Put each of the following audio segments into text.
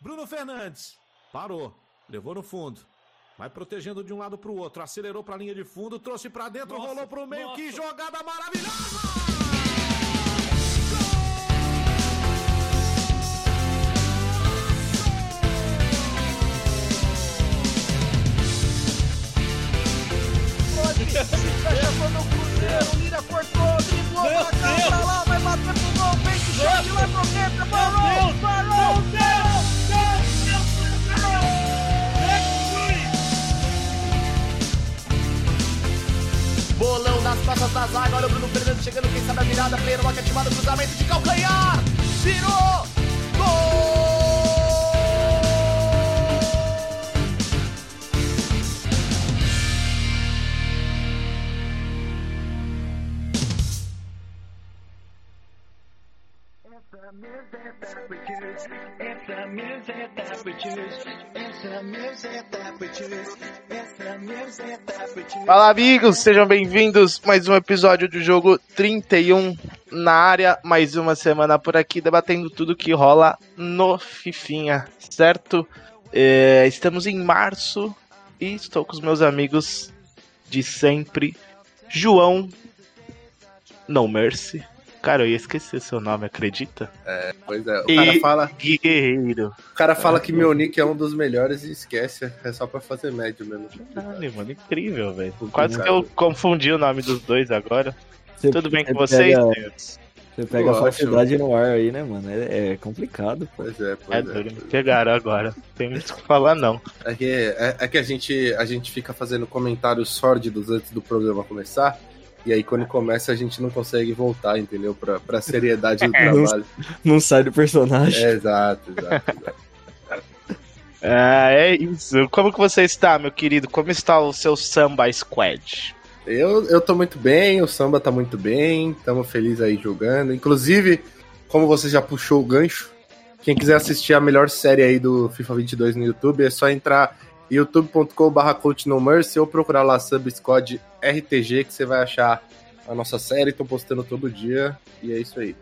Bruno Fernandes. Parou. Levou no fundo. Vai protegendo de um lado para o outro. Acelerou para a linha de fundo. Trouxe para dentro. Nossa, rolou para o meio. Nossa. Que jogada maravilhosa! Fechou no Cruzeiro, Lira cortou, driblou pra cá, pra lá, vai bater pro gol, vem que chute lá pro dentro, parou, parou, Bolão nas costas da zaga, olha o Bruno Fernandes chegando, quem sabe a virada, pleno, boca ativado, cruzamento de calcanhar, virou, gol! Fala amigos, sejam bem-vindos. Mais um episódio do jogo 31 na área, mais uma semana por aqui debatendo tudo que rola no Fifinha, certo? É, estamos em março e estou com os meus amigos de sempre, João, No Mercy, Cara, eu ia esquecer seu nome, acredita? É, pois é. O cara fala. Guerreiro. O cara fala é. que meu nick é um dos melhores e esquece. É só pra fazer médio mesmo. Caralho, mano, incrível, velho. Quase que eu confundi o nome dos dois agora. Você, Tudo bem com vocês, pega, Você pega a faculdade no ar aí, né, mano? É, é complicado, pô. Pois é, pois é. é. Duro, me pegaram agora. Não tem muito o que falar, não. É que, é, é que a, gente, a gente fica fazendo comentários sórdidos antes do programa começar. E aí, quando começa, a gente não consegue voltar, entendeu? Pra, pra seriedade do trabalho. Não, não sai do personagem. É, exato, exato, exato. Ah, é isso. Como que você está, meu querido? Como está o seu Samba Squad? Eu, eu tô muito bem, o Samba tá muito bem, estamos felizes aí jogando. Inclusive, como você já puxou o gancho, quem quiser assistir a melhor série aí do FIFA 22 no YouTube, é só entrar youtube.com.br coachnomercy ou procurar lá Subsquad RTG que você vai achar a nossa série, estão postando todo dia e é isso aí.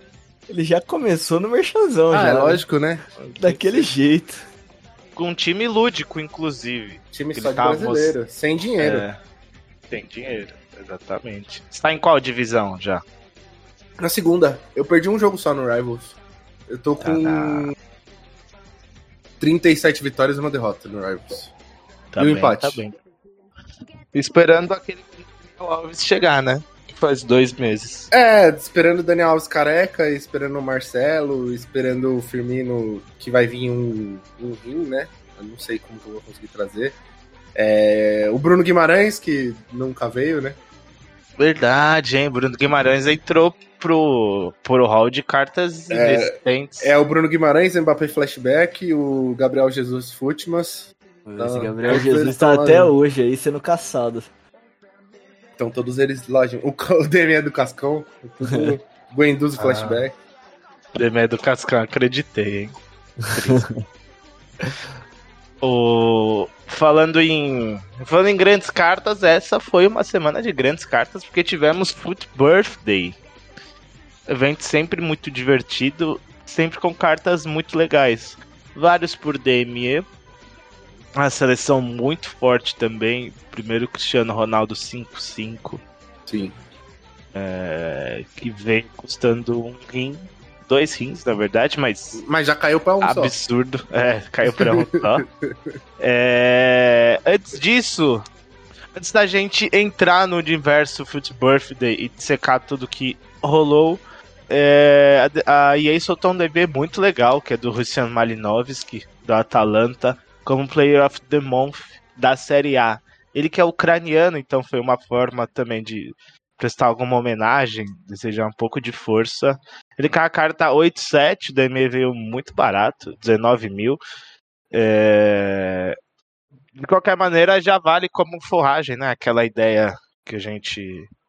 Ele já começou no merchanzão, ah, já. é lógico, né? Daquele jeito. Com um time lúdico, inclusive. Time só de brasileiro, sem dinheiro. É, sem dinheiro, exatamente. Está em qual divisão já? Na segunda. Eu perdi um jogo só no Rivals. Eu tô com ah, 37 vitórias e uma derrota no Rivals. Tá e bem, empate. Tá bem. Esperando aquele Daniel Alves chegar, né? Faz dois meses. É, esperando o Daniel Alves careca, esperando o Marcelo, esperando o Firmino, que vai vir um, um rim, né? Eu não sei como que eu vou conseguir trazer. É, o Bruno Guimarães, que nunca veio, né? Verdade, hein? Bruno Guimarães entrou pro, pro hall de cartas é, inexistentes. É o Bruno Guimarães, Mbappé Flashback, o Gabriel Jesus Futmas, esse Gabriel Jesus tá até hoje aí sendo caçado. Então todos eles, lógico, o, o DM do Cascão, o Guenduz ah. Flashback. DM do Cascão, acreditei, hein? o... Falando em. Falando em grandes cartas, essa foi uma semana de grandes cartas, porque tivemos Foot Birthday. Evento sempre muito divertido, sempre com cartas muito legais. Vários por DME, uma seleção muito forte também. Primeiro Cristiano Ronaldo 5-5. Sim. É, que vem custando um rim. Dois rins, na verdade, mas. Mas já caiu pra um absurdo. só. Absurdo. É, caiu pra um só. É, antes disso, antes da gente entrar no universo Foot Birthday e secar tudo que rolou, é, a EA soltou um DB muito legal, que é do Luciano Malinovski, do Atalanta como Player of the Month da Série A. Ele que é ucraniano, então foi uma forma também de prestar alguma homenagem, desejar um pouco de força. Ele com a carta 8-7, o DME veio muito barato, 19 mil. É... De qualquer maneira, já vale como forragem, né? Aquela ideia que a gente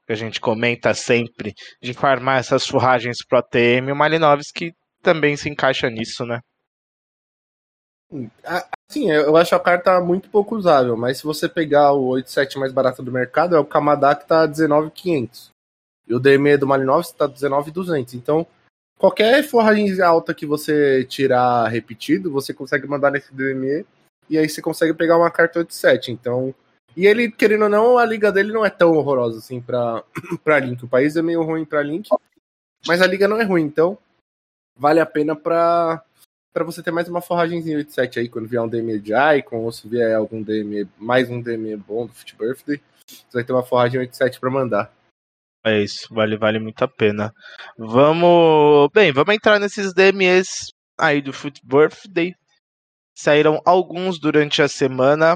que a gente comenta sempre de farmar essas forragens pro ATM. O Malinovski também se encaixa nisso, né? Sim, eu acho a carta muito pouco usável, mas se você pegar o 8.7 mais barato do mercado, é o Kamada que tá 19.500. E o DME do Malinovski tá 19.200. Então, qualquer forragem alta que você tirar repetido, você consegue mandar nesse DME e aí você consegue pegar uma carta 87. Então, e ele, querendo ou não, a liga dele não é tão horrorosa assim pra, pra Link. O país é meio ruim pra Link, mas a liga não é ruim, então vale a pena pra, pra você ter mais uma forragemzinha 87 aí, quando vier um DME de Icon, ou se vier algum DME, mais um DME bom do Fit Birthday, você vai ter uma forragem 87 pra mandar. É isso, vale, vale muito a pena. Vamos. Bem, vamos entrar nesses DMEs aí do Foot Birthday. Saíram alguns durante a semana.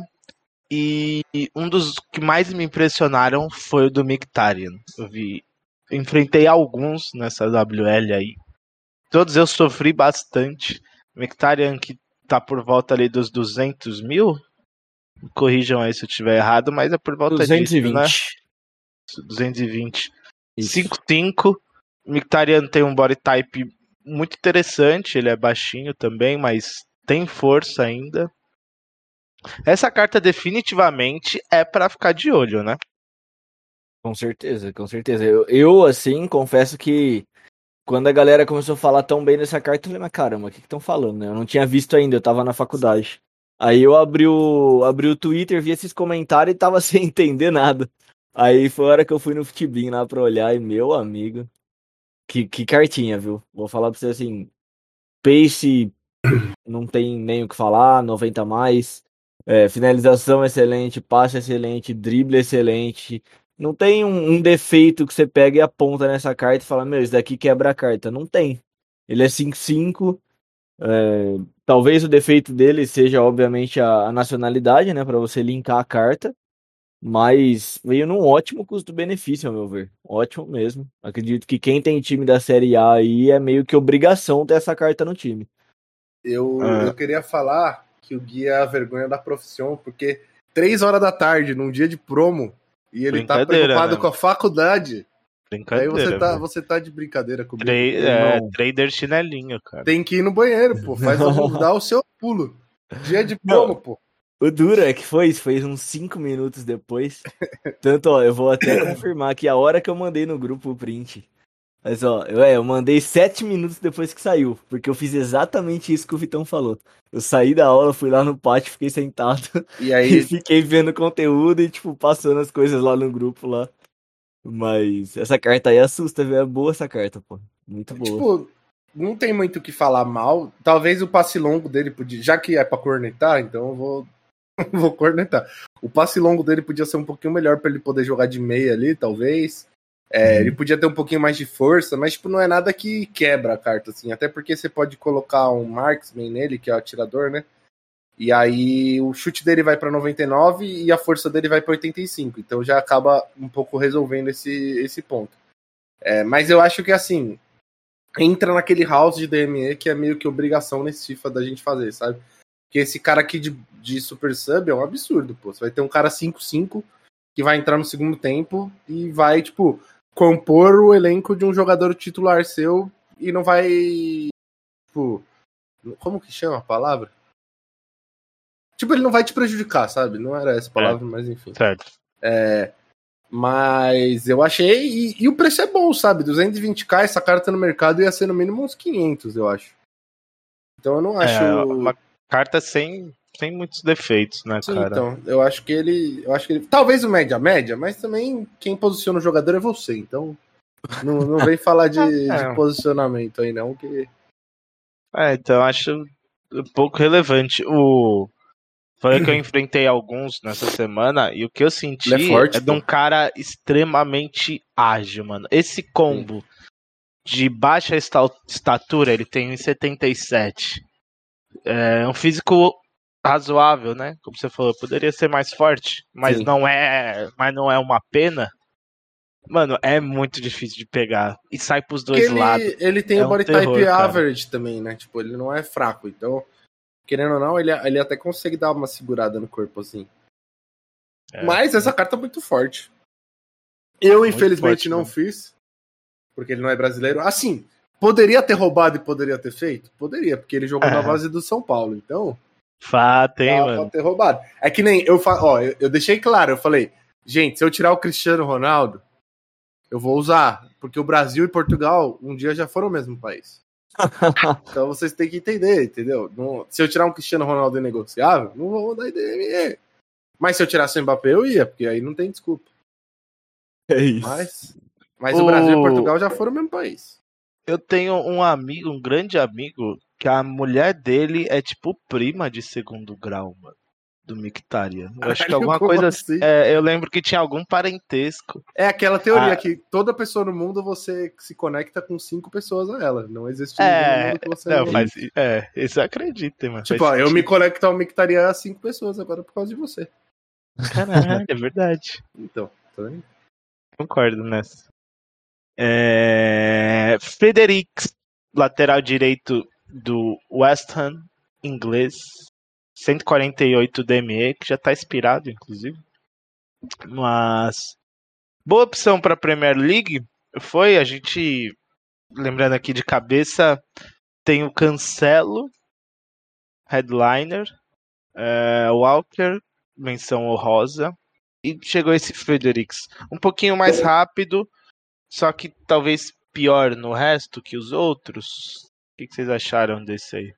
E um dos que mais me impressionaram foi o do Mictarian. Eu vi. Enfrentei alguns nessa WL aí. Todos eu sofri bastante. Mictarian que tá por volta ali dos 200 mil. Corrijam aí se eu estiver errado, mas é por volta 220. disso, né? 220. 5-5. Mictarian tem um body type muito interessante. Ele é baixinho também, mas tem força ainda. Essa carta definitivamente é para ficar de olho, né? Com certeza, com certeza. Eu, eu, assim, confesso que quando a galera começou a falar tão bem dessa carta, eu falei, mas caramba, o que estão falando, né? Eu não tinha visto ainda, eu tava na faculdade. Aí eu abri o, abri o Twitter, vi esses comentários e tava sem entender nada. Aí foi a hora que eu fui no Futibin lá pra olhar e, meu amigo, que, que cartinha, viu? Vou falar pra você assim, pace não tem nem o que falar, 90 a mais, é, finalização excelente, passe excelente, drible excelente. Não tem um, um defeito que você pega e aponta nessa carta e fala, meu, isso daqui quebra a carta. Não tem. Ele é 5-5. É, talvez o defeito dele seja, obviamente, a, a nacionalidade, né? Pra você linkar a carta. Mas veio num ótimo custo-benefício, ao meu ver. Ótimo mesmo. Acredito que quem tem time da Série A aí é meio que obrigação ter essa carta no time. Eu, Ah. eu queria falar que o Gui é a vergonha da profissão, porque três horas da tarde, num dia de promo, e ele tá preocupado né? com a faculdade. Aí Brincadeira. você tá, você tá de brincadeira comigo. Tra- é, trader chinelinho, cara. Tem que ir no banheiro, pô. Faz o, dá o seu pulo. Dia de promo, pô. O duro é que foi isso, foi uns 5 minutos depois. Tanto, ó, eu vou até confirmar que a hora que eu mandei no grupo o print. Mas, ó, eu, é, eu mandei 7 minutos depois que saiu, porque eu fiz exatamente isso que o Vitão falou. Eu saí da aula, fui lá no pátio, fiquei sentado E e aí, fiquei vendo conteúdo e, tipo, passando as coisas lá no grupo lá. Mas essa carta aí assusta, viu? É boa essa carta, pô. Muito boa. tipo, não tem muito o que falar mal. Talvez o passe longo dele podia. Já que é pra cornetar, então eu vou. vou cornetar. O passe longo dele podia ser um pouquinho melhor pra ele poder jogar de meia ali, talvez. É, Ele podia ter um pouquinho mais de força, mas tipo, não é nada que quebra a carta, assim. Até porque você pode colocar um marksman nele, que é o atirador, né? E aí o chute dele vai pra 99 e a força dele vai pra 85. Então já acaba um pouco resolvendo esse, esse ponto. É, mas eu acho que assim, entra naquele house de DME que é meio que obrigação nesse FIFA da gente fazer, sabe? Porque esse cara aqui de, de Super Sub é um absurdo, pô. Você vai ter um cara 5-5 que vai entrar no segundo tempo e vai, tipo, compor o elenco de um jogador titular seu e não vai. Tipo. Como que chama a palavra? Tipo, ele não vai te prejudicar, sabe? Não era essa palavra, mas enfim. Certo. É, mas eu achei. E, e o preço é bom, sabe? 220k, essa carta no mercado ia ser no mínimo uns 500, eu acho. Então eu não acho. É uma carta sem, sem muitos defeitos, né, Sim, cara? então, eu acho que ele. Eu acho que ele. Talvez o média média, mas também quem posiciona o jogador é você, então. Não, não vem falar de, É. de posicionamento aí, não, que. É, então eu acho um pouco relevante. O. Foi que eu enfrentei alguns nessa semana e o que eu senti é forte, de um cara extremamente ágil, mano. Esse combo de baixa esta- estatura, ele tem 1,77. É um físico razoável, né? Como você falou, poderia ser mais forte, mas Sim. não é, mas não é uma pena. Mano, é muito difícil de pegar e sai pros dois ele, lados. ele tem É o um body terror, type cara. average também, né? Tipo, ele não é fraco. Então, querendo ou não, ele, ele até consegue dar uma segurada no corpo, assim. É. Mas essa carta é muito forte. Eu, Muito infelizmente, forte, não né? fiz. Porque ele não é brasileiro. Assim, poderia ter roubado e poderia ter feito? Poderia, porque ele jogou É. na base do São Paulo. Então, Fato, hein, dá mano? ter roubado. É que nem eu fa... ó, eu, eu deixei claro, eu falei, gente, se eu tirar o Cristiano Ronaldo, eu vou usar. Porque o Brasil e Portugal um dia já foram o mesmo país. então vocês têm que entender, entendeu? Não- se eu tirar um Cristiano Ronaldo negociável, não vou rodar IDME. Mas se eu tirasse o Mbappé, eu ia, porque aí não tem desculpa. É isso. Mas, mas o Brasil e O- Portugal já foram o mesmo país. Eu tenho um amigo, um grande amigo, que a mulher dele é tipo prima de segundo grau, mano. Do Mictaria. Eu acho que alguma coisa assim? É, eu lembro que tinha algum parentesco. É aquela teoria Ah. que toda pessoa no mundo você se conecta com cinco pessoas a ela. Não existe É, mundo que você Não, não. faz, é, isso acreditem, mano. Tipo, ó, eu me conecto ao Mictaria a cinco pessoas agora por causa de você. Caralho, é verdade. Então, tá vendo? Concordo nessa. É... Lateral direito do West Ham, inglês. 148 DME, que já tá expirado, inclusive. Mas. Boa opção para Premier League foi a gente. Lembrando aqui de cabeça, tem o Cancelo, headliner, é, Walker, menção honrosa. E chegou esse Fredericks. Um pouquinho mais rápido, só que talvez pior no resto que os outros. O que, vocês acharam desse aí?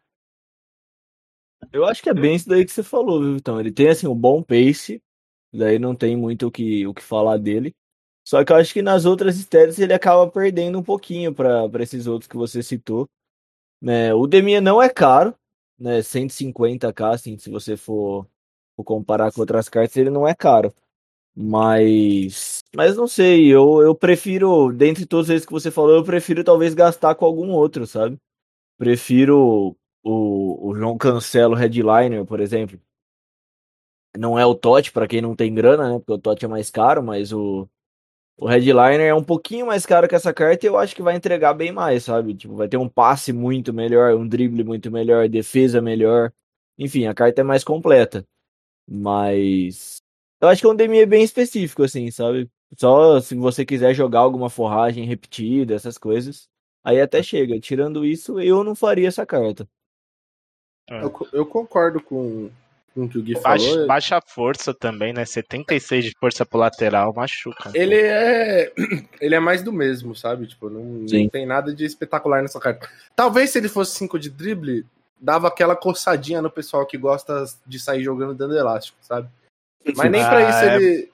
Eu acho que é bem isso daí que você falou, viu, Então, ele tem assim um bom pace, daí não tem muito o que, o que falar dele. Só que eu acho que nas outras estéreas ele acaba perdendo um pouquinho para esses outros que você citou. Né? O Demia não é caro, né? 150k, assim, se você for, for comparar com outras cartas, ele não é caro. Mas, mas não sei, eu, eu prefiro, dentre todos esses que você falou, eu prefiro talvez gastar com algum outro, sabe? Prefiro o, o João Cancelo Headliner, por exemplo. Não é o Totti, para quem não tem grana, né? Porque o Totti é mais caro, mas o, o Headliner é um pouquinho mais caro que essa carta e eu acho que vai entregar bem mais, sabe? Tipo, vai ter um passe muito melhor, um drible muito melhor, defesa melhor. Enfim, a carta é mais completa. Mas eu acho que é um DME bem específico, assim, sabe? Só se você quiser jogar alguma forragem repetida, essas coisas. Aí até chega. Tirando isso, eu não faria essa carta. Eu, co- eu concordo com, com o que o Gui Baixa, falou. baixa força também, né? 76 de força pro lateral, machuca. Ele é. Ele é mais do mesmo, sabe? Tipo, não, não tem nada de espetacular nessa carta. Talvez se ele fosse 5 de drible, dava aquela coçadinha no pessoal que gosta de sair jogando dando elástico, sabe? Mas nem pra Ah, isso é- ele.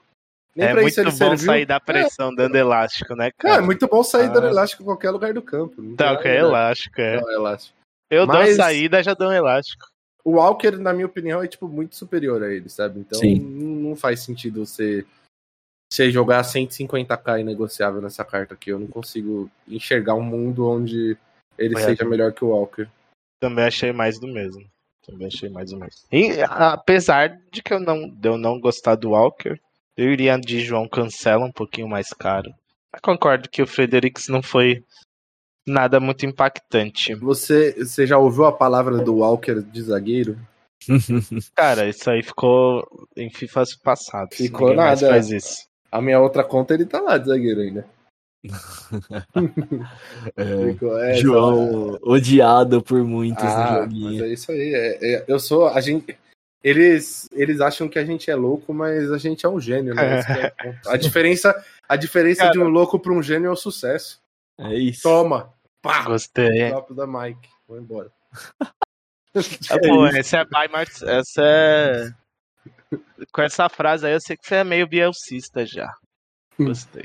Nem é pra muito isso ele bom serviu. sair da pressão dando elástico, né, Cara, cara? é muito bom sair dando Ah. elástico em qualquer lugar do campo. Tá, que é de- elástico, é. Não, é elástico. Eu dou Mas- a saída, já dou um elástico. O Walker, na minha opinião, é tipo muito superior a ele, sabe? Então Sim. não, faz sentido você, você jogar 150k inegociável nessa carta aqui. Eu não consigo enxergar um mundo onde ele É. seja melhor que o Walker. Também achei mais do mesmo. Também achei mais do mesmo. E apesar de que eu não, de eu não gostar do Walker, eu iria de João Cancela um pouquinho mais caro. Mas concordo que o Fredericks não foi nada muito impactante. Você, você já ouviu a palavra do Walker de zagueiro? Cara, isso aí ficou em FIFA passados. Ficou Ninguém mais nada. faz isso. A minha outra conta ele tá lá de zagueiro ainda. É, é, João, odiado por muitos no Ah, joguinho. mas é isso aí. é- é- eu sou. A gente, eles, eles acham que a gente é louco, mas a gente é um gênio, né? É ponto. a diferença, a diferença de um louco para um gênio é o sucesso. É isso. Toma! Pá! Gostei. Top da Mike. Vou embora. Ah, pô, essa é Mar- Essa é. Com essa frase aí, eu sei que você é meio bielcista já. Hum. Gostei.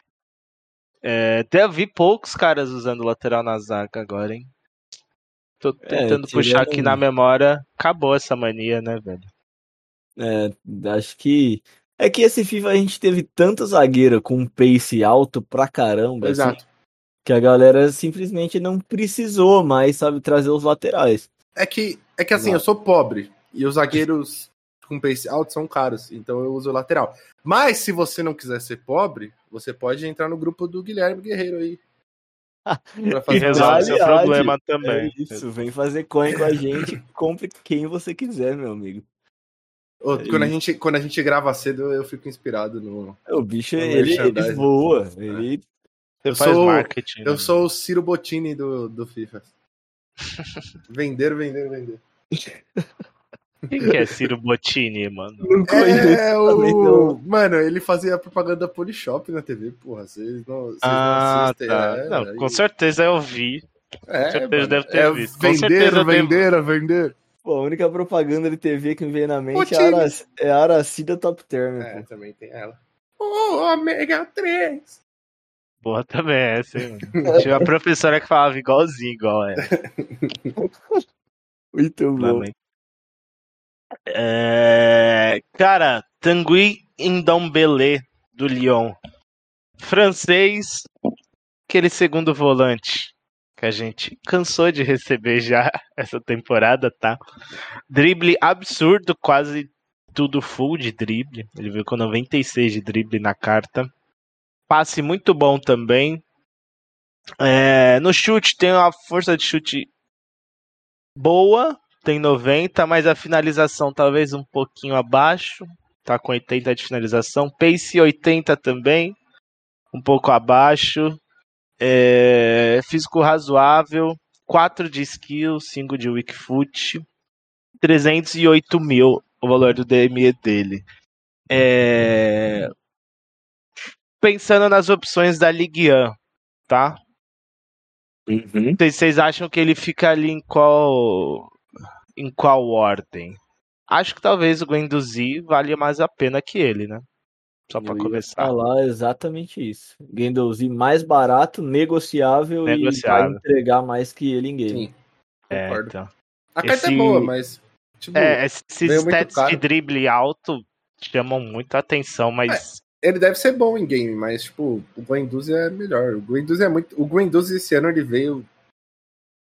É, até eu vi poucos caras usando lateral na zaga agora, hein? Tô tentando tirando- puxar aqui na memória. Acabou essa mania, né, velho? É, acho que. É que esse FIFA a gente teve tanto zagueiro com um pace alto pra caramba, assim, Exato. que a galera simplesmente não precisou mais, sabe, trazer os laterais. É que, é que assim, eu sou pobre e os zagueiros com pace alto são caros, então eu uso o lateral. Mas se você não quiser ser pobre, você pode entrar no grupo do Guilherme Guerreiro aí. Pra E fazer resolve seu problema É também. isso, vem fazer coin com a gente, compre quem você quiser, meu amigo. Ô, É quando, a gente, quando a gente grava cedo, eu, fico inspirado no. O bicho, É ele, ele voa. Ele... Você Eu faz sou- marketing. Eu né? sou o Ciro Bottini do, do FIFA. vender, vender, vender. Quem que é Ciro Bottini, mano? Não conheço É também, o. não. Mano, ele fazia propaganda da Polishop na TV, porra. Vocês não, vocês Ah, não assistem. tá. É, Não, aí- com certeza eu vi. é, certeza mano, deve ter é visto. Com Vender, certeza eu devo- vender, vender. Pô, a única propaganda de TV que me veio na mente é a, Arac- é a Aracida Top Term. É, pô. também tem ela. Ô, ômega 3. Porra, também é essa, hein, mano. Tinha uma professora que falava igualzinho, igual é. Muito bom. Também. É, Cara, Tanguy Ndombele, do Lyon. Francês, aquele segundo volante que a gente cansou de receber já essa temporada, tá? Drible absurdo, quase tudo full de drible. Ele veio com 96 de drible na carta. Passe muito bom também. É, no chute tem uma força de chute boa, tem 90, mas a finalização talvez um pouquinho abaixo. Tá com 80 de finalização. Pace 80 também, um pouco abaixo. É, físico razoável, 4 de skill, 5 de weak foot. 308 mil o valor do DME dele. É, Pensando nas opções da Ligue 1, tá? Uhum. Vocês- Vocês acham que ele fica ali em qual em qual ordem? Acho que talvez o Guendouzi valha mais a pena que ele, né? Só pra Eu ia começar. falar exatamente isso. Guendouzi mais barato, negociável, Negociável. e vai entregar mais que ele em game. Sim, É, concordo. então. A carta Esse- é boa, mas. Tipo, É, esses stats de drible alto chamam muita atenção, mas ele deve ser bom em game, mas, tipo, o Guendouzi é melhor. O Guendouzi é muito. O Guendouzi esse ano ele veio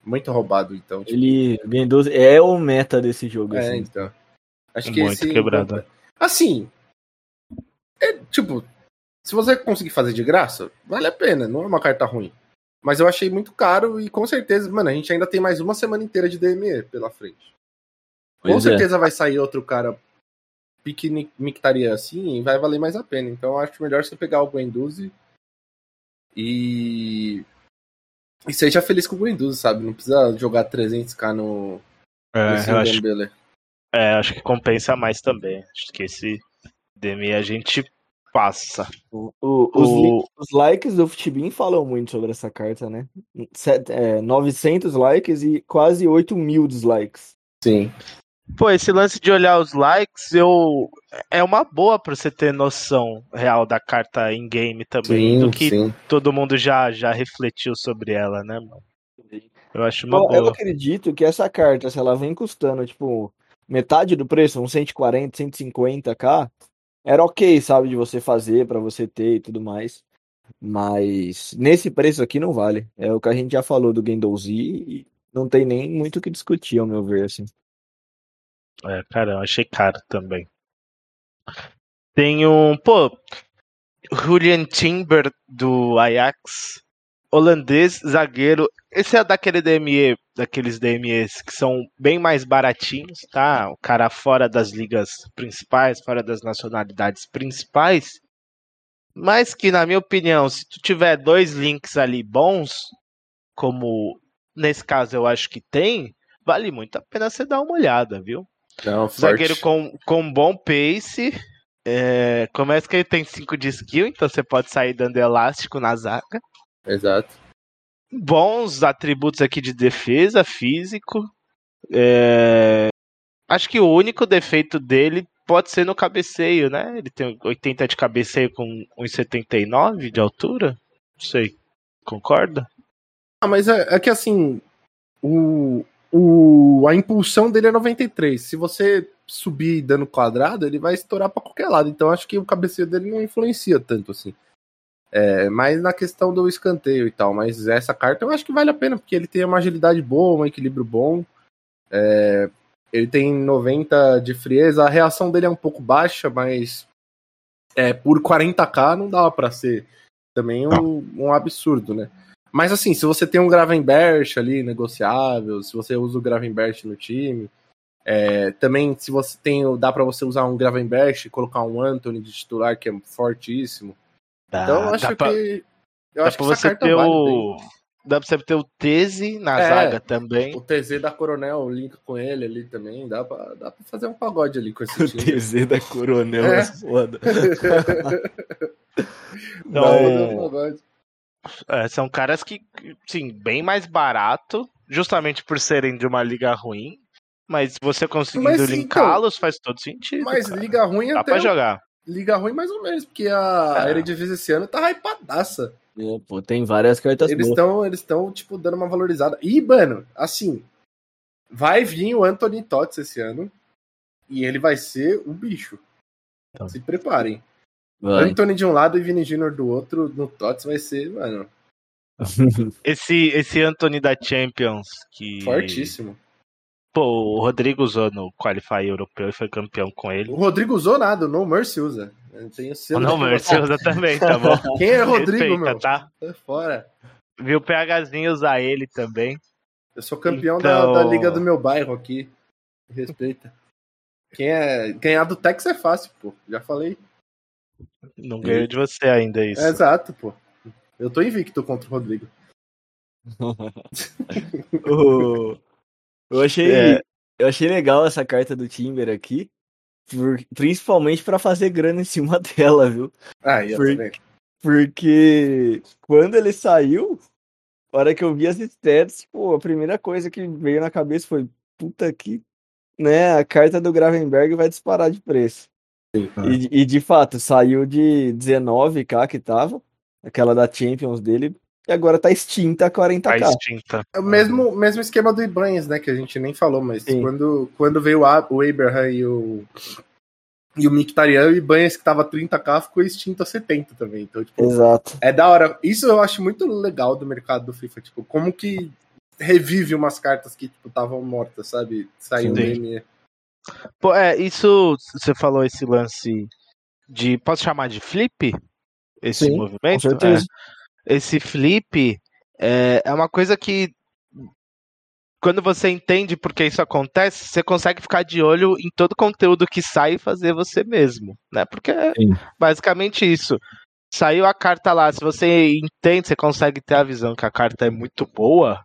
muito roubado, então. Tipo, Ele, Guendouzi é o meta desse jogo. é, assim. então. Acho que Muito esse. quebrado. Assim. É, tipo, se você conseguir fazer de graça, vale a pena, não é uma carta ruim. Mas eu achei muito caro e com certeza, mano, a gente ainda tem mais uma semana inteira de DME pela frente. Com Pois é. certeza vai sair outro cara piqueniquitaria assim e vai valer mais a pena. Então eu acho melhor você pegar o Guendouzi e. E seja feliz com o Guendouzi, sabe? Não precisa jogar 300k no. é, acho, Dembele. é, acho que compensa mais também. Acho que esse DME a gente passa. O- o- os, O- os likes do Futibin falam muito sobre essa carta, né? Set- é, 900 likes e quase 8 mil dislikes. Sim. Pô, esse lance de olhar os likes, eu é uma boa pra você ter noção real da carta em game também, Sim, do que sim. todo mundo já já refletiu sobre ela, né, mano? Eu acho uma Eu, eu boa. acredito que essa carta, se ela vem custando, tipo, metade do preço, uns 140, 150k, era ok, sabe, de você fazer, pra você ter e tudo mais. Mas nesse preço aqui não vale. É o que a gente já falou do Guendouzi e não tem nem muito o que discutir, ao meu ver, assim. É, cara, eu achei caro também. Tem um, pô, Julian Timber do Ajax, holandês, zagueiro. Esse é daquele DME, daqueles DMEs que são bem mais baratinhos, tá? O cara fora das ligas principais, fora das nacionalidades principais. Mas que, na minha opinião, se tu tiver dois links ali bons, como nesse caso eu acho que tem, vale muito a pena você dar uma olhada, viu? Não, forte. Zagueiro com, com bom pace. É, começa que ele tem 5 de skill, então você pode sair dando elástico na zaga. Exato. Bons atributos aqui de defesa, físico. É, acho que o único defeito dele pode ser no cabeceio, né? Ele tem 80 de cabeceio com 1,79 de altura. Não sei. Concorda? Ah, mas é, é que assim, o, o, a impulsão dele é 93. Se você subir dando quadrado, ele vai estourar pra qualquer lado. Então acho que o cabeceio dele não influencia tanto assim. É, mais na questão do escanteio e tal. Mas essa carta eu acho que vale a pena, porque ele tem uma agilidade boa, um equilíbrio bom. É, ele tem 90 de frieza. A reação dele é um pouco baixa, mas é, por 40k não dava pra ser também um, um absurdo, né? Mas assim, se você tem um Gravenberch ali negociável, se você usa o Gravenberch no time, é, também se você tem, dá pra você usar um Gravenberch e colocar um Anthony de titular que é fortíssimo. Dá, Então eu acho pra, que eu acho que você ter vale o. bem. Dá pra você ter o Tese na É. zaga também. O TZ da Coronel linka com ele ali também. Dá pra, dá pra fazer um pagode ali com esse O time. TZ da Coronel É. é foda. Então, Dá pra fazer um pagode. É, são caras que, sim, bem mais barato, justamente por serem de uma liga ruim. Mas você conseguindo então, linká-los faz todo sentido. Mas cara. liga ruim Dá até. pra jogar. Liga ruim mais ou menos, porque a É. Eredivisie esse ano tá hypadaça. É, pô, tem várias cartas Eles boas. estão, eles estão, tipo, dando uma valorizada. E, mano, assim, vai vir o Anthony Tots esse ano. E ele vai ser um bicho. Então. Se preparem. Vai. Anthony de um lado e Vini Jr. do outro, no Tots vai ser, mano, Esse, esse Anthony da Champions, que. fortíssimo. Pô, o Rodrigo usou no Qualify europeu e foi campeão com ele. O Rodrigo usou nada, o No Mercy usa. Eu tenho O de- Mercy usa também, tá bom? Quem é Rodrigo, Respeita, meu? tá? Tá fora. Viu o PHzinho usar ele também. Eu sou campeão Então- da, da liga do meu bairro aqui. Respeita. Quem é... Ganhar do Tex é fácil, pô. Já falei. Não ganhou de você ainda isso. É exato, pô. Eu tô invicto contra o Rodrigo. O- Eu achei, É. eu achei legal essa carta do Timber aqui, por- principalmente pra fazer grana em cima dela, viu? Ah, ia Por- também. Porque quando ele saiu, a hora que eu vi as stats, pô, a primeira coisa que veio na cabeça foi, puta que, né, a carta do Gravenberg vai disparar de preço. E, e de fato, saiu de 19k que tava, aquela da Champions dele, e agora tá extinta a 40k. Tá extinta. É o mesmo, mesmo esquema do Ibanez, né? Que a gente nem falou, mas Sim. quando, quando veio o Abraham e o. E o Mictarian, o Ibanez que tava 30k ficou extinto a 70 também. Então, tipo, Exato. é da hora. Isso eu acho muito legal do mercado do FIFA. Tipo, como que revive umas cartas que, tipo, estavam mortas, sabe? Saiu Sim. meme. Pô, é, isso. Você falou esse lance de. Posso chamar de flip? Esse Sim, movimento? Com certeza. É. Esse flip é, é uma coisa que. Quando você entende por que isso acontece, você consegue ficar de olho em todo conteúdo que sai e fazer você mesmo, né? Porque é Sim. basicamente isso. Saiu a carta lá, se você entende, você consegue ter a visão que a carta é muito boa,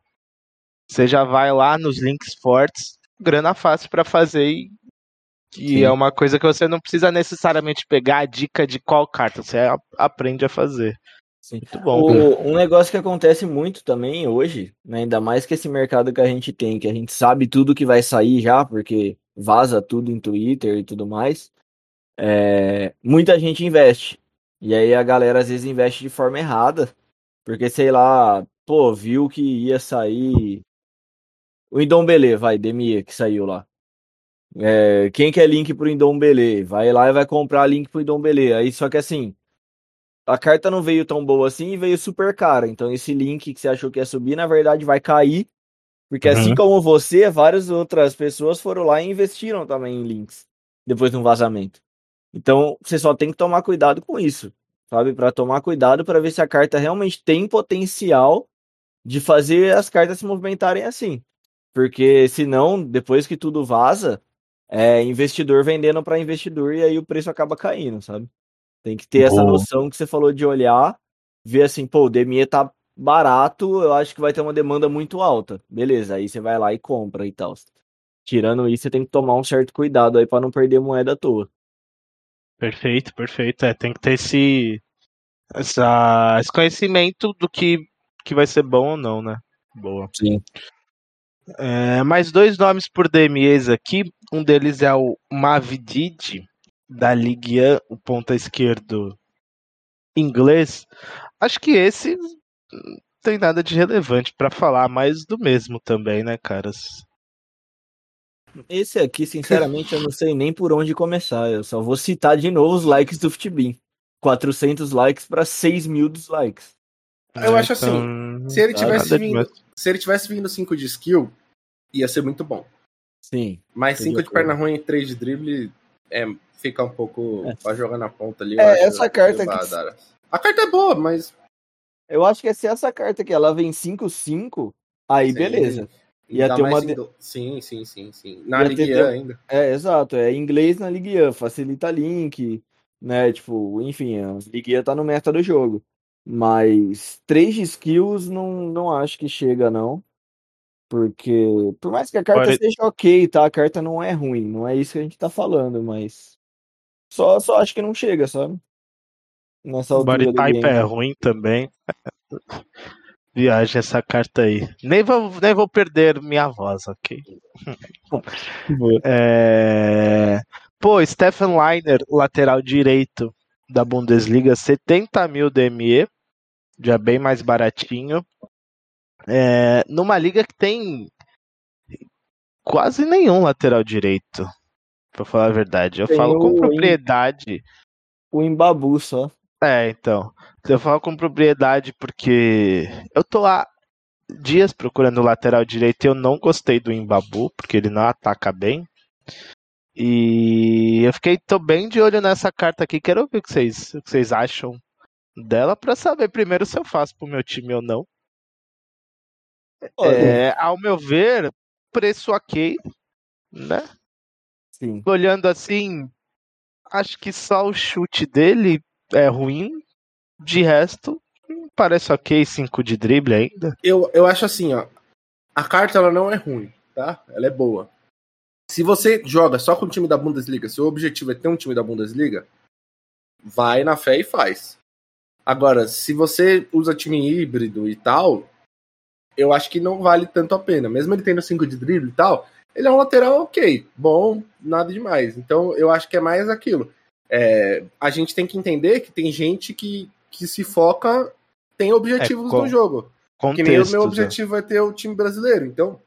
você já vai lá nos links fortes, grana fácil pra fazer e que Sim. é uma coisa que você não precisa necessariamente pegar a dica de qual carta, você aprende a fazer. Sim. Muito bom. O- um negócio que acontece muito também hoje, né, ainda mais que esse mercado que a gente tem, que a gente sabe tudo que vai sair já, porque vaza tudo em Twitter e tudo mais, é, muita gente investe. E aí a galera às vezes investe de forma errada, porque sei lá, pô, viu que ia sair o Indombele, vai, Demia, que saiu lá. É, quem quer link pro Indombele? Vai lá e vai comprar link pro Indombele. Aí só que assim, a carta não veio tão boa assim e veio super cara. Então esse link que você achou que ia subir, na verdade vai cair. Porque assim Uhum. como você, várias outras pessoas foram lá e investiram também em links depois de um vazamento. Então você só tem que tomar cuidado com isso, sabe? Para tomar cuidado para ver se a carta realmente tem potencial de fazer as cartas se movimentarem assim. Porque senão, depois que tudo vaza, é investidor vendendo para investidor e aí o preço acaba caindo, sabe? Tem que ter essa Boa. noção que você falou de olhar, ver assim, pô, o DME tá barato, eu acho que vai ter uma demanda muito alta. Beleza, aí você vai lá e compra e tal. Tirando isso, você tem que tomar um certo cuidado aí para não perder moeda à toa. Perfeito, perfeito. É, tem que ter esse, essa, esse conhecimento do que, que vai ser bom ou não, né? Boa. Sim. É, mais dois nomes por DMEs aqui. Um deles é o Mavidid, da Ligue 1, o ponta esquerdo inglês. Acho que esse não tem nada de relevante pra falar, mas do mesmo também, né, caras? Esse aqui, sinceramente, eu não sei nem por onde começar. Eu só vou citar de novo os likes do Futbin. 400 likes para 6 mil dislikes. Eu acho assim, Então, Se ele tivesse vindo, se ele tivesse vindo 5 de skill, ia ser muito bom. Sim. Mas 5 de perna ruim e 3 de drible é, fica um pouco É. pra jogar na ponta ali. É, essa carta badara. A carta é boa, mas. Eu acho que se essa carta aqui ela vem 5-5, aí sim, beleza. Ia dá ter uma Sim, sim, sim, sim. Na Ligue ter- 1 ainda. É, exato. É inglês na Ligue 1, facilita link, né? Tipo, enfim, a Ligue 1 tá no meta do jogo. Mas 3 de skills não, não acho que chega, não. Porque, por mais que a carta Olha- seja ok, tá? A carta não é ruim, não é isso que a gente tá falando, mas. Só, só acho que não chega, sabe? Nessa O altura Body do Type é ruim também. Viagem essa carta aí. Nem vou, nem vou perder minha voz, ok? É... Pô, Stephen Leiner, lateral direito da Bundesliga, 70 mil DME, já bem mais baratinho. É, Numa liga que tem quase nenhum lateral direito, pra falar a verdade. Eu Tem falo com propriedade. O Embabu só. É, então. Eu falo com propriedade porque eu tô há dias procurando o lateral direito e eu não gostei do Imbabu, porque ele não ataca bem. E eu fiquei, tô bem de olho nessa carta aqui. Quero ver o que vocês, o que vocês acham dela pra saber primeiro se eu faço pro meu time ou não. É, ao meu ver, preço ok, né? sim. Olhando assim, acho que só o chute dele é ruim. De resto, parece ok, 5 de drible ainda. Eu, eu acho assim, ó. A carta ela não é ruim, tá? Ela é boa. Se você joga só com o time da Bundesliga, seu objetivo é ter um time da Bundesliga, vai na fé e faz. Agora, se você usa time híbrido e tal, eu acho que não vale tanto a pena. Mesmo ele tendo 5 de drible e tal, ele é um lateral ok, bom, nada demais. Então eu acho que é mais aquilo. É, a gente tem que entender que tem gente que, que se foca, tem objetivos É, com- no jogo. Que nem o Contextos, meu né? objetivo é ter o time brasileiro. Então,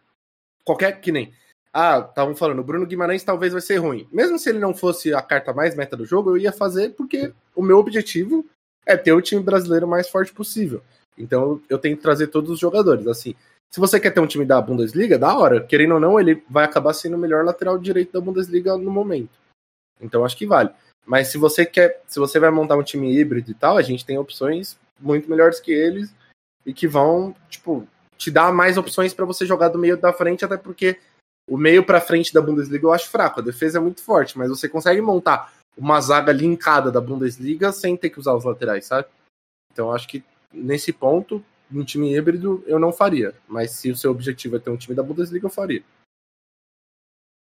qualquer que nem. Ah, estavam falando, o Bruno Guimarães talvez vai ser ruim. Mesmo se ele não fosse a carta mais meta do jogo, eu ia fazer porque o meu objetivo é ter o time brasileiro mais forte possível. Então, eu tenho que trazer todos os jogadores. Assim, se você quer ter um time da Bundesliga, da hora. Querendo ou não, ele vai acabar sendo o melhor lateral direito da Bundesliga no momento. Então, acho que vale. Mas se você quer, se você vai montar um time híbrido e tal, a gente tem opções muito melhores que eles e que vão, tipo, te dar mais opções para você jogar do meio da frente, até porque o meio para frente da Bundesliga eu acho fraco, a defesa é muito forte, mas você consegue montar uma zaga linkada da Bundesliga sem ter que usar os laterais, sabe? Então acho que nesse ponto, um time híbrido eu não faria, mas se o seu objetivo é ter um time da Bundesliga, eu faria.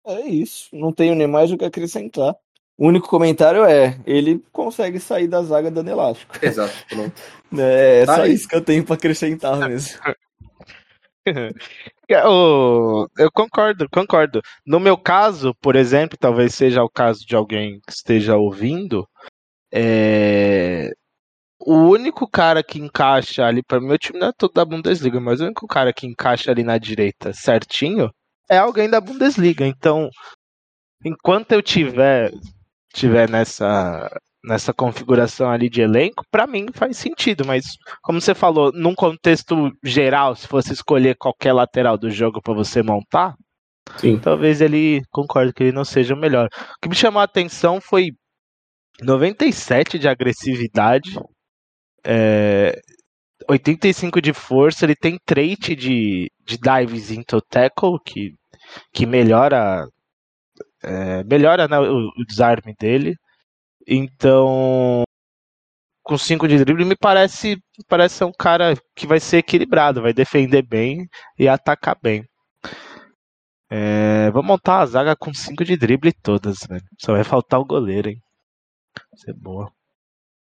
É isso. Não tenho nem mais o que acrescentar. O único comentário é: ele consegue sair da zaga dando elástico. Exato, pronto. É, é Tá só aí. isso que eu tenho pra acrescentar mesmo. Eu, eu concordo, concordo. No meu caso, por exemplo, talvez seja o caso de alguém que esteja ouvindo, é, o único cara que encaixa ali, para meu time não é todo da Bundesliga, mas o único cara que encaixa ali na direita certinho é alguém da Bundesliga. Então, enquanto eu tiver tiver nessa nessa configuração ali de elenco, para mim faz sentido, mas como você falou, num contexto geral, se fosse escolher qualquer lateral do jogo para você montar, Sim. talvez ele concorde que ele não seja o melhor. O que me chamou a atenção foi 97 de agressividade, é, 85 de força, ele tem trait de, de dives into tackle, que, que melhora, é, melhora né, o, o desarme dele. Então, com 5 de drible, me parece, parece ser um cara que vai ser equilibrado, vai defender bem e atacar bem. É, vou montar a zaga com 5 de drible todas, velho. Só vai faltar o goleiro, hein? Vai ser boa.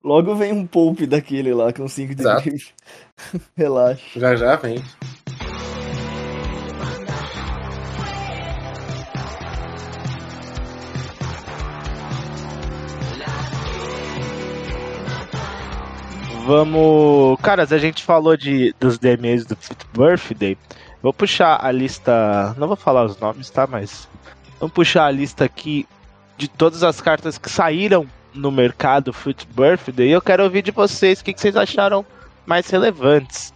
Logo vem um poupe daquele lá com 5 de Exato. drible. Relaxa. Já já vem. Vamos. Caras, a gente falou de, dos DMAs do Fit Birthday. Vou puxar a lista. Não vou falar os nomes, tá? Mas. Vamos puxar a lista aqui de todas as cartas que saíram no mercado Fit Birthday. E eu quero ouvir de vocês o que, que vocês acharam mais relevantes.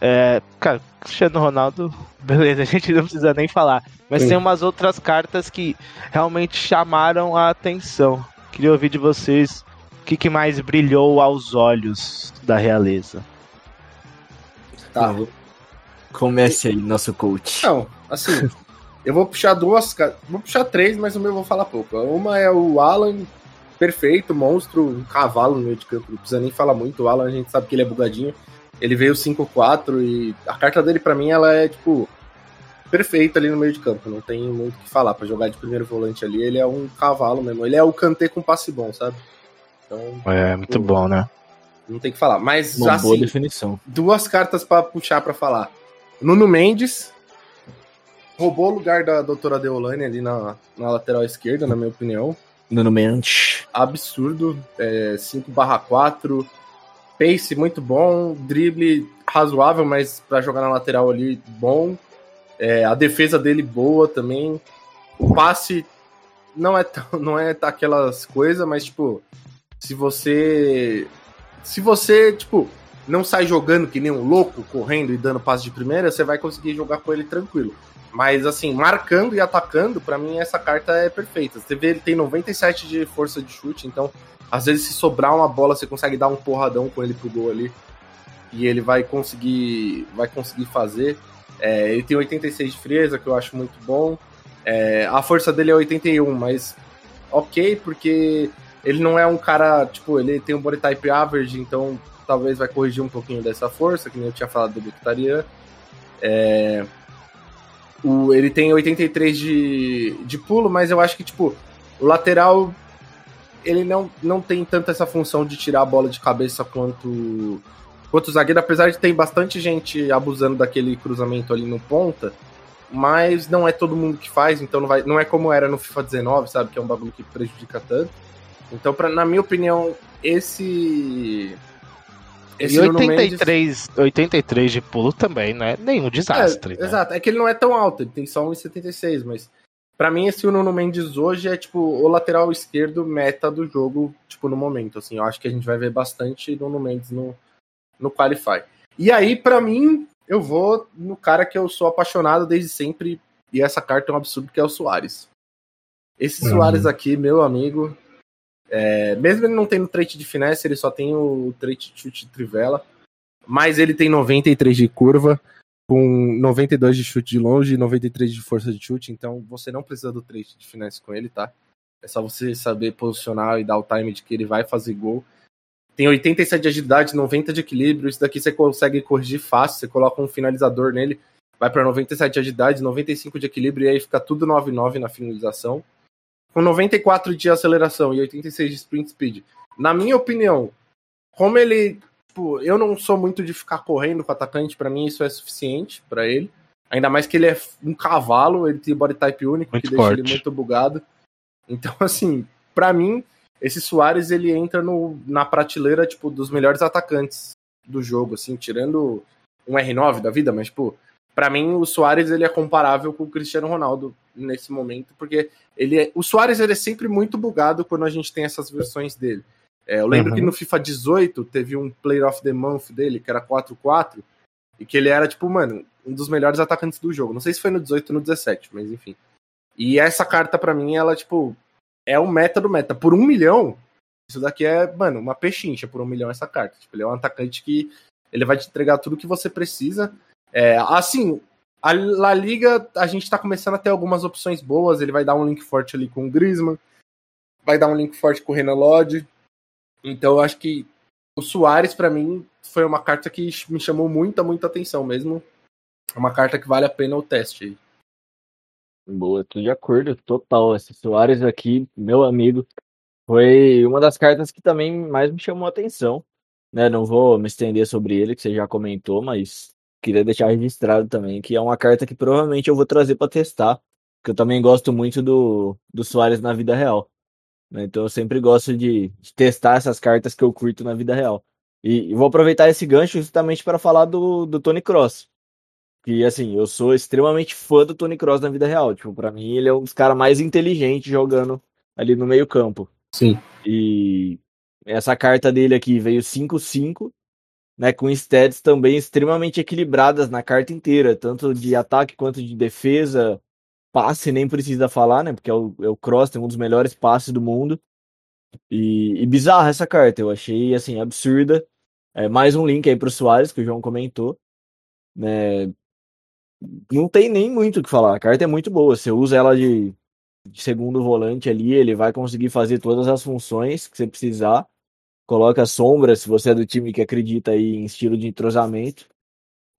É, cara, Cristiano Ronaldo, beleza, a gente não precisa nem falar. Mas Sim. tem umas outras cartas que realmente chamaram a atenção. Queria ouvir de vocês o que, que mais brilhou aos olhos da realeza. Tá. Comece aí, nosso coach. Não, assim, eu vou puxar duas, vou puxar três, mas o meu eu vou falar pouco. Uma é o Alan perfeito, monstro, um cavalo no meio de campo. Não precisa nem falar muito. O Alan, a gente sabe que ele é bugadinho. Ele veio 5-4 e a carta dele, para mim, ela é, tipo, perfeita ali no meio de campo. Não tem muito o que falar. para jogar de primeiro volante ali, ele é um cavalo mesmo. Ele é o Kanté com passe bom, sabe? Então, é, muito bom, né? Não tem que falar. Mas, Uma assim, boa definição. duas cartas para puxar para falar. Nuno Mendes roubou o lugar da doutora Deolane ali na, na lateral esquerda, na minha opinião. Nuno Mendes. Absurdo. É, 5 4 Pace muito bom. Drible razoável, mas para jogar na lateral ali, bom. É, a defesa dele boa também. O passe não é, tão, não é aquelas coisas, mas tipo, se você se você, tipo, não sai jogando que nem um louco, correndo e dando passe de primeira, você vai conseguir jogar com ele tranquilo. Mas, assim, marcando e atacando, para mim essa carta é perfeita. Você vê, ele tem 97 de força de chute, então, às vezes, se sobrar uma bola, você consegue dar um porradão com ele pro gol ali. E ele vai conseguir, vai conseguir fazer. É, ele tem 86 de frieza, que eu acho muito bom. É, a força dele é 81, mas ok, porque ele não é um cara, tipo, ele tem um body type average, então talvez vai corrigir um pouquinho dessa força, que nem eu tinha falado do Mkhitaryan. É... O, ele tem 83 de, de pulo, mas eu acho que, tipo, o lateral ele não, não tem tanto essa função de tirar a bola de cabeça quanto, quanto o zagueiro, apesar de ter bastante gente abusando daquele cruzamento ali no ponta, mas não é todo mundo que faz, então não, vai, não é como era no FIFA 19, sabe, que é um bagulho que prejudica tanto. Então, pra, na minha opinião, esse. Esse e 83, Mendes... 83 de pulo também, não é nenhum desastre. É, né? Exato, é que ele não é tão alto, ele tem só 1,76, mas para mim esse Nuno Mendes hoje é tipo o lateral esquerdo meta do jogo, tipo no momento, assim, eu acho que a gente vai ver bastante Nuno Mendes no, no Qualify. E aí, para mim, eu vou no cara que eu sou apaixonado desde sempre, e essa carta é um absurdo, que é o Soares. Esse uhum. Soares aqui, meu amigo, é, mesmo ele não tendo trait de finesse, ele só tem o trait de chute de trivela. Mas ele tem 93 de curva, com 92 de chute de longe e 93 de força de chute. Então você não precisa do trait de finesse com ele, tá? É só você saber posicionar e dar o time de que ele vai fazer gol. Tem 87 de agilidade, 90 de equilíbrio. Isso daqui você consegue corrigir fácil. Você coloca um finalizador nele, vai para 97 de agilidade, 95 de equilíbrio e aí fica tudo 9-9 na finalização com 94 de aceleração e 86 de sprint speed. Na minha opinião, como ele. Tipo, eu não sou muito de ficar correndo com o atacante, para mim isso é suficiente para ele. Ainda mais que ele é um cavalo, ele tem body type único, muito que forte. deixa ele muito bugado. Então, assim, para mim, esse Soares ele entra no, na prateleira tipo dos melhores atacantes do jogo, assim, tirando um R9 da vida, mas tipo, para mim o Soares ele é comparável com o Cristiano Ronaldo nesse momento, porque ele é, o Soares ele é sempre muito bugado quando a gente tem essas versões dele. É, eu lembro uhum. que no FIFA 18 teve um Player of the Month dele, que era 4-4, e que ele era, tipo, mano, um dos melhores atacantes do jogo. Não sei se foi no 18 ou no 17, mas enfim. E essa carta, para mim, ela, tipo, é o meta do meta. Por um milhão, isso daqui é, mano, uma pechincha por um milhão essa carta. Tipo, ele é um atacante que ele vai te entregar tudo que você precisa. É, assim, a La Liga, a gente tá começando a ter algumas opções boas. Ele vai dar um link forte ali com o Griezmann, vai dar um link forte com o Renan Lodge. Então eu acho que o Soares, para mim, foi uma carta que me chamou muita, muita atenção mesmo. É uma carta que vale a pena o teste. Boa, tô de acordo, total. Esse Soares aqui, meu amigo, foi uma das cartas que também mais me chamou a atenção. Né? Não vou me estender sobre ele, que você já comentou, mas queria deixar registrado também, que é uma carta que provavelmente eu vou trazer para testar, porque eu também gosto muito do, do Soares na vida real. Né? Então eu sempre gosto de, de, testar essas cartas que eu curto na vida real. E, e vou aproveitar esse gancho justamente para falar do, do Tony Cross. Que assim, eu sou extremamente fã do Tony Cross na vida real. Tipo, para mim ele é um dos caras mais inteligentes jogando ali no meio-campo. Sim. E essa carta dele aqui veio 5-5 né, com stats também extremamente equilibradas na carta inteira, tanto de ataque quanto de defesa. Passe nem precisa falar, né? Porque é o, é o Cross, tem um dos melhores passes do mundo. E, e bizarra essa carta, eu achei assim, absurda. É, mais um link aí pro Soares, que o João comentou. Né? Não tem nem muito o que falar. A carta é muito boa. Você usa ela de de segundo volante ali, ele vai conseguir fazer todas as funções que você precisar. Coloca sombra, se você é do time que acredita aí em estilo de entrosamento.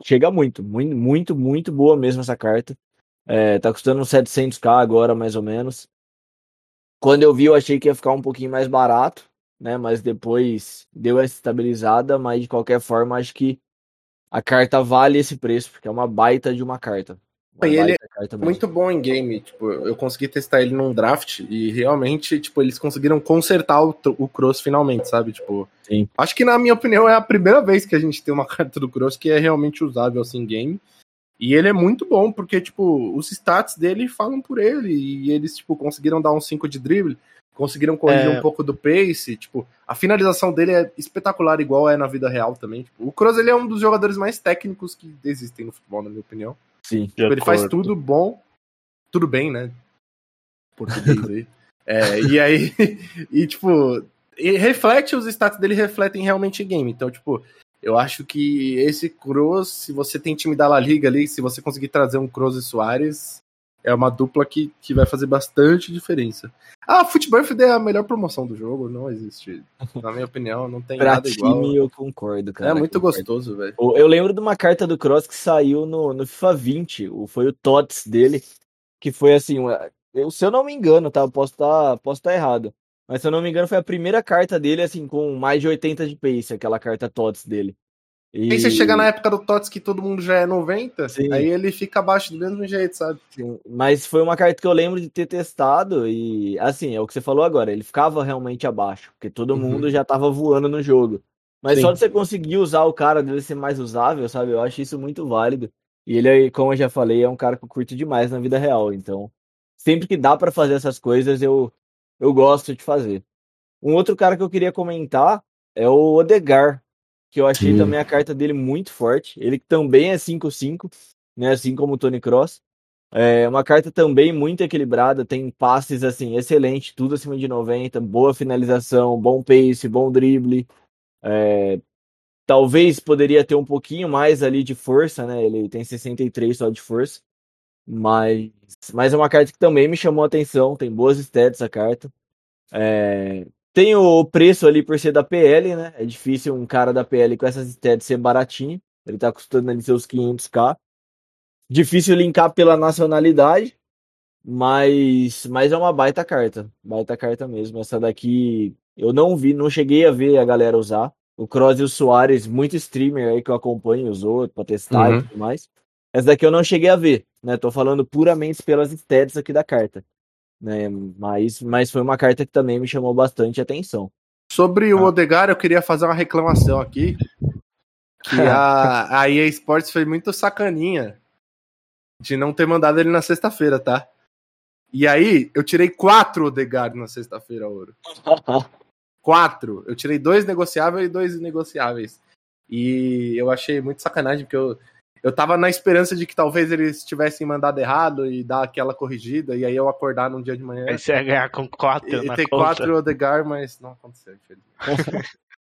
Chega muito, muito, muito, muito boa mesmo essa carta. É, tá custando uns 700k agora, mais ou menos. Quando eu vi, eu achei que ia ficar um pouquinho mais barato, né? Mas depois deu essa estabilizada, mas de qualquer forma, acho que a carta vale esse preço, porque é uma baita de uma carta. Uma E ele mesmo. Muito bom em game, tipo, eu consegui testar ele num draft e realmente, tipo, eles conseguiram consertar o, o Cross finalmente, sabe? Tipo, Sim. acho que na minha opinião é a primeira vez que a gente tem uma carta do Cross que é realmente usável assim em game. E ele é muito bom, porque, tipo, os stats dele falam por ele. E eles, tipo, conseguiram dar um 5 de drible, conseguiram corrigir É. um pouco do pace. Tipo, a finalização dele é espetacular, igual é na vida real também. Tipo, o Kroos, ele é um dos jogadores mais técnicos que existem no futebol, na minha opinião. Sim. Tipo, ele faz tudo bom, tudo bem, né? Português aí. É, e aí, e tipo, e reflete, os stats dele refletem realmente game. Então, tipo, eu acho que esse Kroos, se você tem time da La Liga ali, se você conseguir trazer um Kroos e Soares, é uma dupla que, que vai fazer bastante diferença. Ah, Football é a melhor promoção do jogo, não existe. Na minha opinião, não tem Pra nada igual. time eu concordo, cara. É muito concordo. gostoso, velho. Eu lembro de uma carta do Cross que saiu no, no FIFA 20, o- foi o TOTS dele, que foi assim, uma- eu, se eu não me engano, tá? Eu Posso estar posso tá errado. Mas se eu não me engano, foi a primeira carta dele, assim, com mais de 80 de pace, aquela carta TOTS dele. E, Aí você chega na época do TOTS que todo mundo já é 90, Sim. aí ele fica abaixo do mesmo jeito, sabe? Sim, Mas foi uma carta que eu lembro de ter testado e, assim, é o que você falou agora, ele ficava realmente abaixo, porque todo Uhum. mundo já tava voando no jogo. Mas Sim. só de você conseguir usar o cara dele ser mais usável, sabe? Eu acho isso muito válido. E ele, como eu já falei, é um cara que eu curto demais na vida real. Então, sempre que dá pra fazer essas coisas, eu, eu gosto de fazer. Um outro cara que eu queria comentar é o Odegar, que eu achei Sim. também a carta dele muito forte. Ele também é 5-5, né? Assim como o Tony Cross. É uma carta também muito equilibrada, tem passes assim, excelente, tudo acima de 90, boa finalização, bom pace, bom drible. É, talvez poderia ter um pouquinho mais ali de força, né? Ele tem 63 só de força. Mas, mas é uma carta que também me chamou a atenção, tem boas stats a carta. É, tem o preço ali por ser da PL, né? É difícil um cara da PL com essas stats ser baratinho. Ele tá custando ali seus 500k. Difícil linkar pela nacionalidade, mas, mas é uma baita carta. Baita carta mesmo. Essa daqui eu não vi, não cheguei a ver a galera usar. O Cross e o Soares, muito streamer aí que eu acompanho, usou pra testar Uhum. e tudo mais. Essa daqui eu não cheguei a ver, né? Tô falando puramente pelas stats aqui da carta. Né? Mas, mas foi uma carta que também me chamou bastante atenção. Sobre o Ah. Odegar, eu queria fazer uma reclamação aqui. Que a, a EA Sports foi muito sacaninha de não ter mandado ele na sexta-feira, tá? E aí, eu tirei quatro Odegar na sexta-feira, ouro. Quatro. Eu tirei dois negociáveis e dois inegociáveis. E eu achei muito sacanagem, porque eu, eu tava na esperança de que talvez eles tivessem mandado errado e dar aquela corrigida, e aí eu acordar num dia de manhã Aí você ia ganhar com 4 e, e na ter conta. quatro Odegar, mas não aconteceu, infelizmente.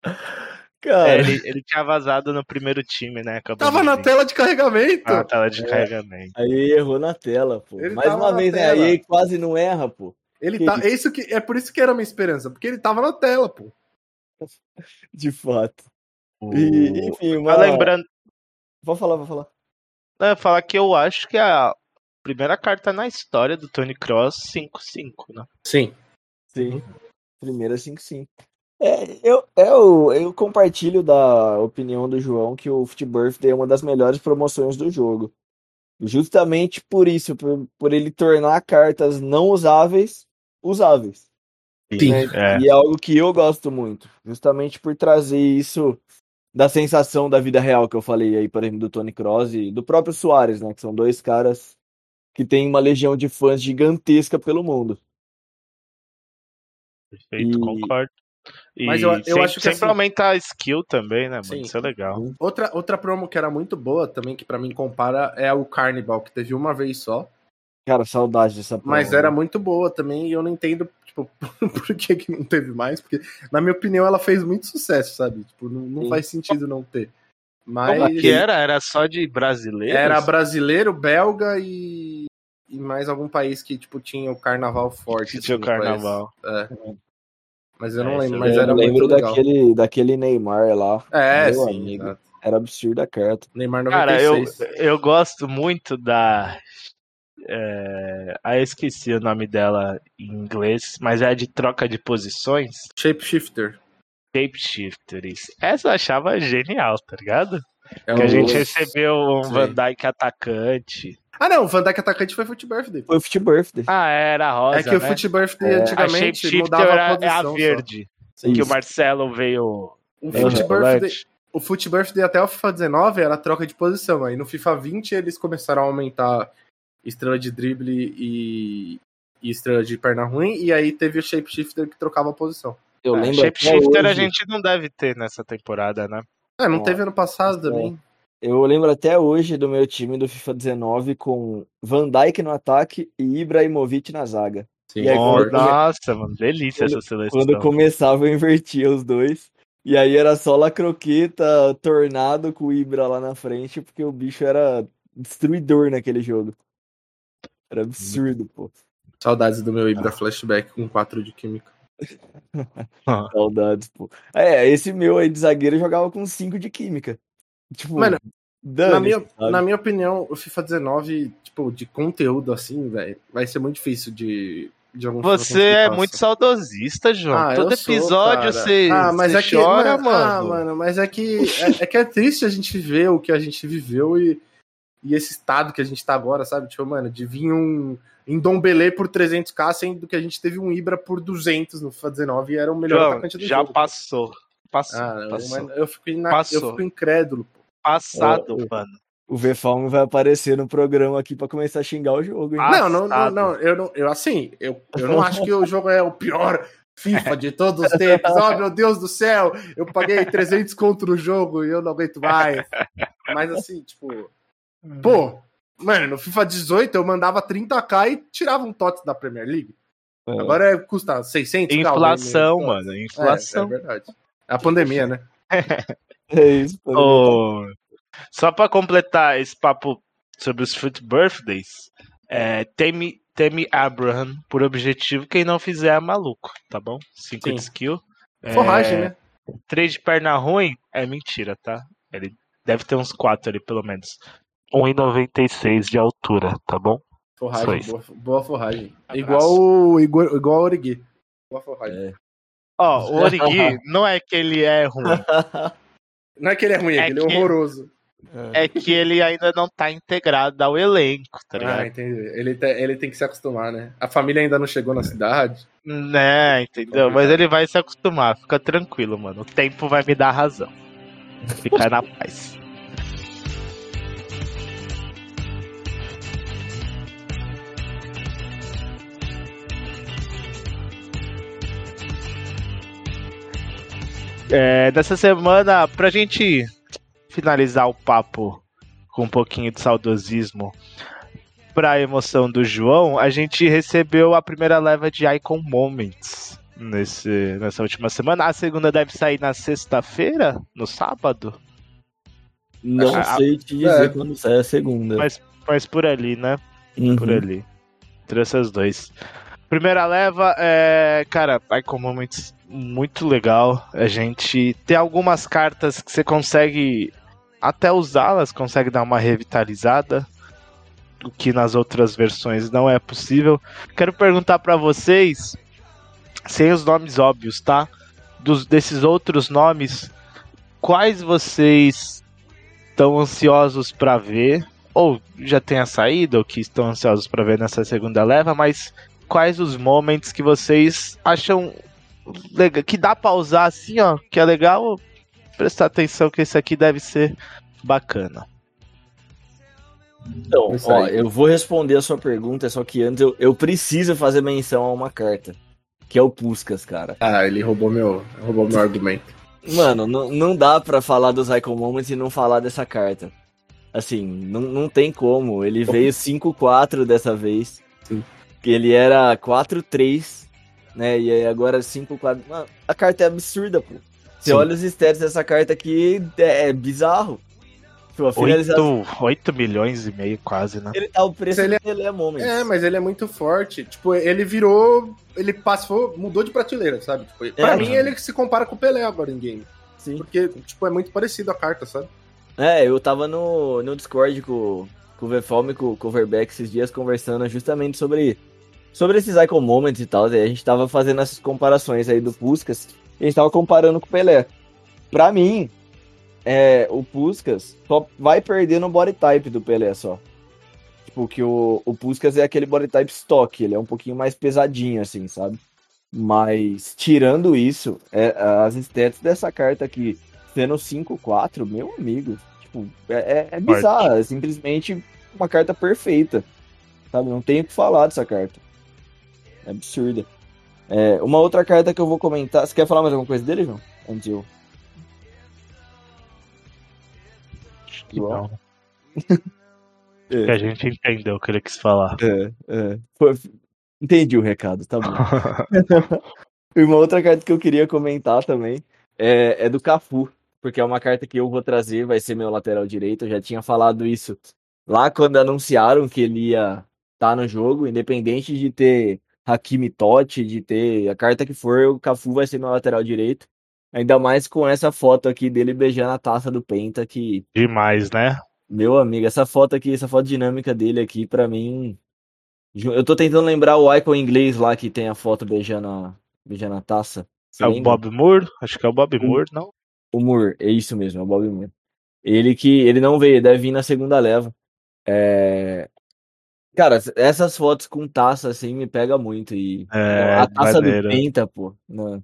Cara, É, ele, ele tinha vazado no primeiro time, né? Acabou Tava na tela de carregamento. Ah, na tela de É. carregamento. aí errou na tela, pô. Ele Mais uma vez, né? Aí quase não erra, pô. Ele Que tá, é, isso que, é por isso que era a minha esperança, porque ele tava na tela, pô. De fato. O- E, enfim, uma... Mas lembrando, Vou falar, vou falar. eu ia falar que eu acho que é a primeira carta na história do Tony Cross 5-5, né? Sim. Sim. Primeira 5-5. É, eu, eu, eu compartilho da opinião do João que o Foot Birthday é uma das melhores promoções do jogo. Justamente por isso, por, por ele tornar cartas não usáveis usáveis. Sim. né? É. E é algo que eu gosto muito. Justamente por trazer isso da sensação da vida real que eu falei aí, por exemplo, do Tony Kroos e do próprio Soares, né? Que são dois caras que têm uma legião de fãs gigantesca pelo mundo. Perfeito, E- concordo. E Mas eu- eu sempre, acho que sempre assim- aumenta a skill também, né, mano? Sim. Isso é legal. Outra, outra promo que era muito boa também, que pra mim compara, é o Carnival, que teve uma vez só. Cara, saudade dessa Mas promo. era muito boa também, e eu não entendo, tipo, por que, que não teve mais, porque, na minha opinião, ela fez muito sucesso, sabe? Tipo, não, não faz sentido não ter. Como Mas que era? Era só de brasileiro? era brasileiro, belga e. e mais algum país que, tipo, tinha o carnaval forte. Que tinha o assim, carnaval. É. Mas eu É, não isso lembro, eu mas eu era lembro muito legal. daquele, daquele Neymar lá. É, Meu sim. amigo. exato. Era absurda a carta. Neymar Cara, eu, 96. eu gosto muito da. É... Ah, eu esqueci o nome dela em inglês, mas é de troca de posições. Shapeshifter. Shapeshifter, isso. Essa eu achava genial, tá ligado? É que a o- gente recebeu um Sim. Van Dyke atacante. Ah, não, o Van Dyke atacante foi Foot Birthday. Foi o Fit Birthday. Ah, era rosa. é que o né? Foot Birthday É. a antigamente Shapeshifter mudava a era, é a posição. só. verde. Que o Isso. Marcelo veio. O Foot Birthday, o Foot Birthday até o FIFA 19 era troca de posição. Aí no FIFA 20 eles começaram a aumentar estrela de drible e, e estrela de perna ruim. E aí teve o Shapeshifter que trocava a posição. Eu É, lembro Shapeshifter a hoje- gente não deve ter nessa temporada, né? Ah, não teve ano passado é. também. Eu lembro até hoje do meu time do FIFA 19 com Van Dijk no ataque e Ibrahimovic na zaga. Sim, E aí, quando- nossa, mano, delícia quando- essa seleção. Quando começava, eu invertia os dois. E aí era só La Croqueta, Tornado com o Ibra lá na frente, porque o bicho era destruidor naquele jogo. Era absurdo, pô. Saudades do meu Ibra Flashback com 4 de química. Saudades, pô. É, esse meu aí de zagueiro jogava com 5 de química. Tipo, Mano, dane Na minha, sabe? na minha opinião, o FIFA 19, tipo, de conteúdo assim, velho, vai ser muito difícil de, de Você é muito saudosista, João. Ah, Todo sou, episódio você, ah, mas você é que, chora, mano, mano. Ah, mano, mas é que é, é que é triste a gente ver o que a gente viveu e, e esse estado que a gente tá agora, sabe? Tipo, mano, de vir um em Dom Belê por 300k, sendo que a gente teve um Ibra por 200 no FIFA 19 e era o melhor João, atacante do já jogo. passou. Passou, Ah, eu- passou. eu fico, ina... eu Passou. fico incrédulo. pô. Passado, ô. mano. O V-Falm vai aparecer no programa aqui pra começar a xingar o jogo, hein? Ah, Não, não, não, não, eu não, eu assim, eu, eu não acho que o jogo é o pior FIFA de todos os tempos. Oh, meu Deus do céu, eu paguei 300 contra o jogo e eu não aguento mais. Mas assim, tipo, pô, mano, no FIFA 18 eu mandava 30k e tirava um TOTS da Premier League. É. Agora é, custa 600 Inflação, mano. É, Inflação. é verdade. É a pandemia, né? É isso. Ô, só pra completar esse papo sobre os Fruit Birthdays, é, Temi, Temi Abraham, por objetivo, quem não fizer é maluco, tá bom? 5 Sim. de skill. Forragem, é, né? 3 de perna ruim é mentira, tá? Ele deve ter uns 4 ali, pelo menos. 1,96 de altura, tá bom? Forragem, boa, boa forragem. Abraço. Igual o igual, igual o Origi. Boa forragem. Ó, o Origi não é que ele é ruim, Não é que ele é ruim, é, É que ele é horroroso. é que ele ainda não tá integrado ao elenco, tá ligado? Ah, entendi. Ele, te- ele tem que se acostumar, né? A família ainda não chegou na cidade. Né, entendeu? Mas ele vai se acostumar, fica tranquilo, mano. O tempo vai me dar razão. Ficar na paz. É, nessa semana, pra gente finalizar o papo com um pouquinho de saudosismo pra emoção do João, a gente recebeu a primeira leva de Icon Moments nesse, nessa última semana. A segunda deve sair na sexta-feira? No sábado? Não Ah, sei te dizer é. quando sai a segunda. Mas, mas por ali, né? Uhum. Por ali. Entre essas dois. Primeira leva é. Cara, Icon Moments muito legal. A gente tem algumas cartas que você consegue até usá-las, consegue dar uma revitalizada. O que nas outras versões não é possível. Quero perguntar pra vocês, sem os nomes óbvios, tá? Dos, desses outros nomes, quais vocês estão ansiosos pra ver? Ou já tenha saído, ou que estão ansiosos pra ver nessa segunda leva, mas quais os momentos que vocês acham lega- que dá pra usar assim, ó, que é legal prestar atenção que esse aqui deve ser bacana. Então, ó, eu vou responder a sua pergunta, só que antes eu, eu preciso fazer menção a uma carta. Que é o Puskas, cara. Ah, ele roubou meu, roubou meu argumento. Mano, não, não dá pra falar dos Icon Moments e não falar dessa carta. Assim, não, não tem como. Ele veio 5-4 dessa vez. Sim. Que Ele era 4-3, né? E aí agora 5-4. Mano, a carta é absurda, pô. Você Sim. olha os stats dessa carta aqui, é, é bizarro. Tipo, a finalização. 8, 8 milhões e meio quase, né? Ele tá o preço Ele é- dele é Moments. É, mas ele é muito forte. Tipo, ele virou. Ele passou, mudou de prateleira, sabe? Tipo, pra É, mim, ele se compara com o Pelé agora em game. Sim. Porque, tipo, é muito parecido a carta, sabe? É, eu tava no, no Discord com, com o VFOM e com, o Verbeck esses dias conversando justamente sobre, sobre esses Icon Moments e tal. E a gente tava fazendo essas comparações aí do Puskas. E a gente tava comparando com o Pelé. Pra mim, é, o Puskas só vai perder no body type do Pelé só. Tipo, que o, o Puskas é aquele body type stock, ele é um pouquinho mais pesadinho, assim, sabe? Mas, tirando isso, é, as stats dessa carta aqui, sendo 5-4, meu amigo, tipo, é, é, é bizarro, é simplesmente uma carta perfeita, sabe? Não tem o que falar dessa carta. É absurda. É, uma outra carta que eu vou comentar, você quer falar mais alguma coisa dele, João? Antes eu... Que não. É. Que a gente entendeu o que ele quis falar. É, é. Entendi o recado, tá bom. E uma outra carta que eu queria comentar também é, é do Cafu, porque é uma carta que eu vou trazer, vai ser meu lateral direito. Eu já tinha falado isso lá quando anunciaram que ele ia estar no jogo, independente de ter Hakimi Totti, de ter a carta que for, o Cafu vai ser meu lateral direito. Ainda mais com essa foto aqui dele beijando a taça do Penta, que, Demais, né? meu amigo, essa foto aqui, essa foto dinâmica dele aqui, pra mim. Eu tô tentando lembrar o icon inglês lá que tem a foto beijando a, beijando a taça. Você É o lembra? Bob Moore? Acho que é o Bob Moore, não? O Moore, é isso mesmo, é o Bob Moore. Ele que ele não veio, deve vir na segunda leva. É... Cara, essas fotos com taça assim me pega muito e É, a taça do Penta, pô. Não.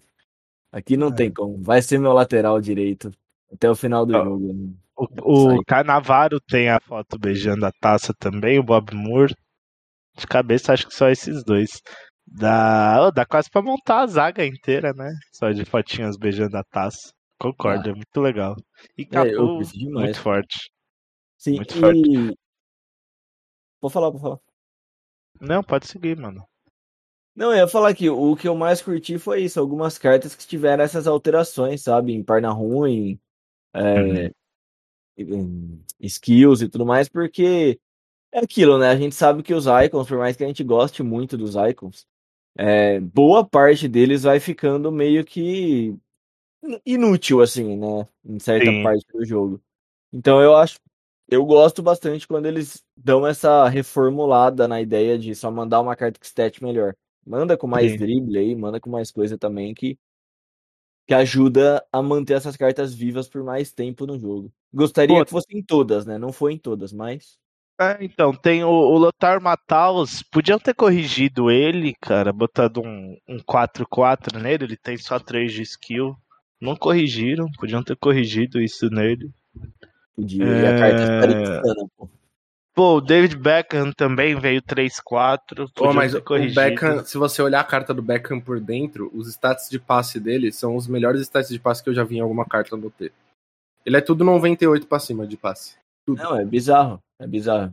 Aqui não É. tem como. Vai ser meu lateral direito até o final do jogo. O, Sai. o Canavaro tem a foto beijando a taça também, o Bob Moore. De cabeça, acho que só esses dois. Dá, ô, dá quase pra montar a zaga inteira, né? Só de fotinhas beijando a taça. Concordo, é muito legal. E É, curto demais. muito forte. Sim, muito forte. e Vou falar, vou falar. Não, pode seguir, mano. Não, eu ia falar que o que eu mais curti foi isso, algumas cartas que tiveram essas alterações, sabe? Em perna ruim, é, em skills e tudo mais, porque é aquilo, né? A gente sabe que os icons, por mais que a gente goste muito dos icons, é, boa parte deles vai ficando meio que inútil, assim, né? Em certa Sim. parte do jogo. Então eu acho, eu gosto bastante quando eles dão essa reformulada na ideia de só mandar uma carta que stat melhor. Manda com mais Sim. drible aí, manda com mais coisa também que que ajuda a manter essas cartas vivas por mais tempo no jogo. Gostaria Pô. que fossem todas, né? Não foi em todas, mas É, então, tem o, o Lothar Matthaus. Podiam ter corrigido ele, cara, botado um, um 4-4 nele. Ele tem só 3 de skill. Não corrigiram, podiam ter corrigido isso nele. podia. E a carta É. ficaria insana, pô. Pô, o David Beckham também veio 3-4. Pô, mas o corrigido. Beckham, se você olhar a carta do Beckham por dentro, os stats de passe dele são os melhores stats de passe que eu já vi em alguma carta no T. Ele é tudo 98 pra cima de passe. Não, é bizarro. É bizarro.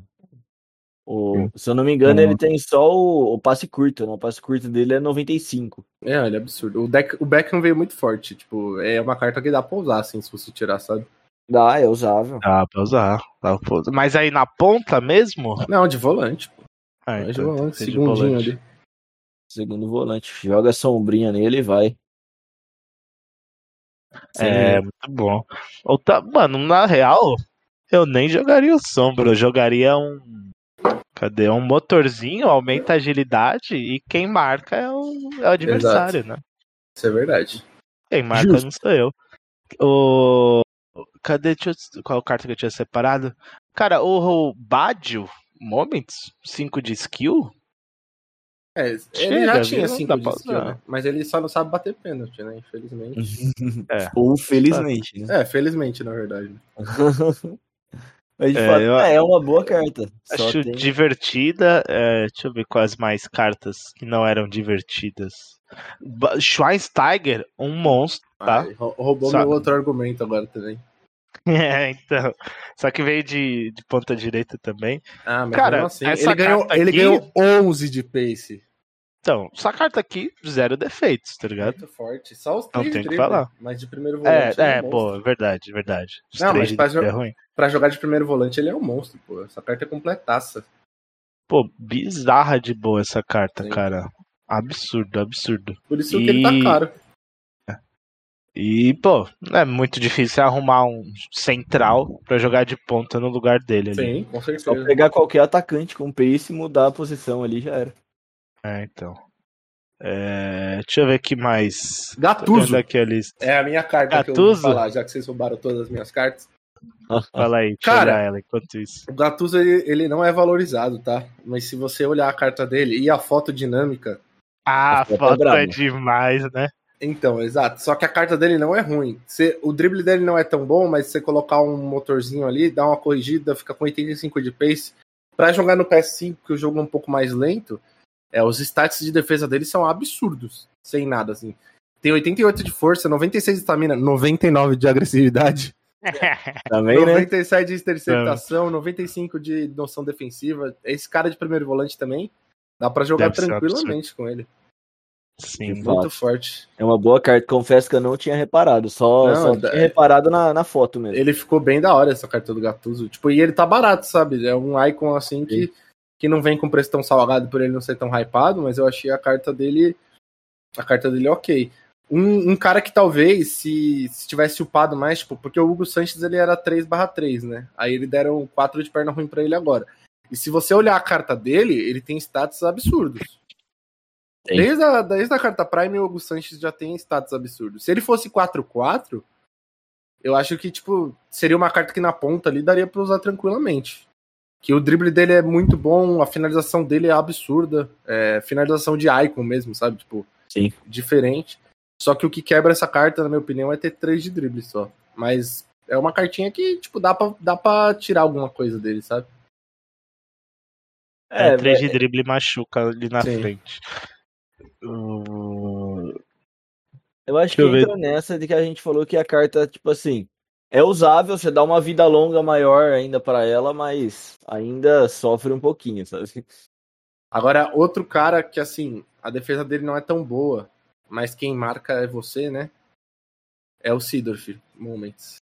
O, se eu não me engano, Hum. ele tem só o, o passe curto, né? O passe curto dele é 95. É, ele é absurdo. O, deck, o Beckham veio muito forte. Tipo, é uma carta que dá pra usar, assim, se você tirar, sabe? Dá, é usável. Dá pra usar. dá pra usar. Mas aí na ponta mesmo? Não, de volante. Pô. Ah, É de então, volante, tem de segundinho volante. ali. Segundo volante. Joga sombrinha nele e vai. Sem É, muito bom. Ou tá, mano, na real, eu nem jogaria o sombra, eu jogaria um. Cadê? Um motorzinho, aumenta a agilidade e quem marca é o, é o adversário, né? Isso é verdade. Quem marca Justo. não sou eu. O. Cadê? Eu- Qual carta que eu tinha separado? Cara, o, o Badio Moments, 5 de skill? É, ele Chega, já tinha Não 5 dá de skill, né? Mas ele só não sabe bater pênalti, né? Infelizmente. É. Ou felizmente, né? É, felizmente, na verdade. Mas de É, fato, eu- é, uma boa carta. Só Acho tem... divertida. é, deixa eu ver quais mais cartas que não eram divertidas. Schweinsteiger, um monstro, tá? Ai, rou- roubou Sabe. meu outro argumento agora também. É, então. Só que veio de, de ponta direita também. Ah, mas Cara, assim, essa ele ganhou, carta ele aqui- ganhou 11 de pace. Então, essa carta aqui, zero defeitos, tá ligado? Muito forte. Só os Não três de tem o que falar. Mas de primeiro É, volante. é, um pô, monstro. verdade, verdade. Os Não, três mas pra de drible jo- é ruim. Pra jogar de primeiro volante, ele é um monstro, pô. Essa carta é completaça. Pô, bizarra de boa essa carta, Sim. cara. Absurdo, absurdo. Por isso que ele tá E- caro. E, pô, é muito difícil arrumar um central pra jogar de ponta no lugar dele ali. Sim, com Só certeza. pegar qualquer atacante com pace e mudar a posição ali já era. É, então. É, deixa eu ver aqui mais. Vendo aqui a lista. É a minha carta que eu vou falar, já que vocês roubaram todas as minhas cartas. Fala aí, deixa Cara, ela enquanto isso. O Gattuso, ele, ele não é valorizado, tá? Mas se você olhar a carta dele e a foto dinâmica, Ah, a foto é é demais, né? então, exato. Só que a carta dele não é ruim. Você, o drible dele não é tão bom, mas se você colocar um motorzinho ali, dá uma corrigida, fica com 85 de pace. Pra jogar no PS5, que o jogo é um pouco mais lento, é, os stats de defesa dele são absurdos. Sem nada, assim. Tem 88 de força, 96 de estamina, 99 de agressividade. Também, né? 97 de interceptação, 95 de noção defensiva. Esse cara de primeiro volante também. Dá pra jogar Deve tranquilamente com ele. Sim. Fato. Muito forte. É uma boa carta. Confesso que eu não tinha reparado. Só, Não, só é- tinha reparado na, na foto mesmo. Ele ficou bem da hora essa carta do Gattuso. Tipo, e ele tá barato, sabe? É um icon assim que, que não vem com preço tão salgado por ele não ser tão hypado, mas eu achei a carta dele. A carta dele ok. Um, um cara que talvez, se, se tivesse upado mais, tipo, porque o Hugo Sanches ele era 3/3, né? Aí ele deram 4 de perna ruim pra ele agora. E se você olhar a carta dele, ele tem status absurdos. Desde a, desde a carta Prime, o Hugo Sanches já tem status absurdos. Se ele fosse 4-4, eu acho que, tipo, seria uma carta que na ponta ali daria pra usar tranquilamente. Que o drible dele é muito bom, a finalização dele é absurda. É finalização de icon mesmo, sabe? Tipo, Sim. diferente. Só que o que quebra essa carta, na minha opinião, é ter 3 de drible só. Mas é uma cartinha que, tipo, dá pra, dá pra tirar alguma coisa dele, sabe? É, É, 3 de drible machuca ali na Sim. frente. Uh, Eu acho Deixa eu que ver. entra nessa de que a gente falou que a carta, tipo assim, é usável, você dá uma vida longa maior ainda pra ela, mas ainda sofre um pouquinho, sabe? Agora, outro cara que, assim, a defesa dele não é tão boa, mas quem marca é você, né? É o Sidorf, Moments.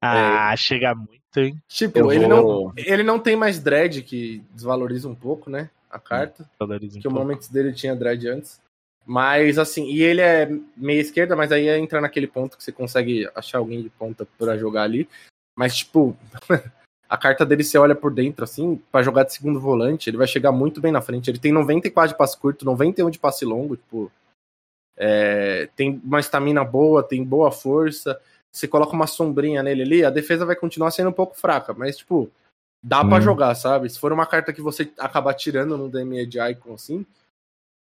Ah, chega muito, hein? Tipo, Eu ele, não, vou- ele não tem mais dread, que desvaloriza um pouco, né? A carta. Valoriza um que o pouco. Moments dele tinha dread antes. Mas, assim, e ele é meia esquerda, mas aí entra naquele ponto que você consegue achar alguém de ponta pra jogar ali. Mas, tipo, a carta dele você olha por dentro, assim, pra jogar de segundo volante, ele vai chegar muito bem na frente. Ele tem 94 de passe curto, 91 de passe longo, tipo. é, tem uma estamina boa, tem boa força. Você coloca uma sombrinha nele ali, a defesa vai continuar sendo um pouco fraca, mas, tipo, dá pra Hum. jogar, sabe? Se for uma carta que você acabar tirando no DME de Icon, assim,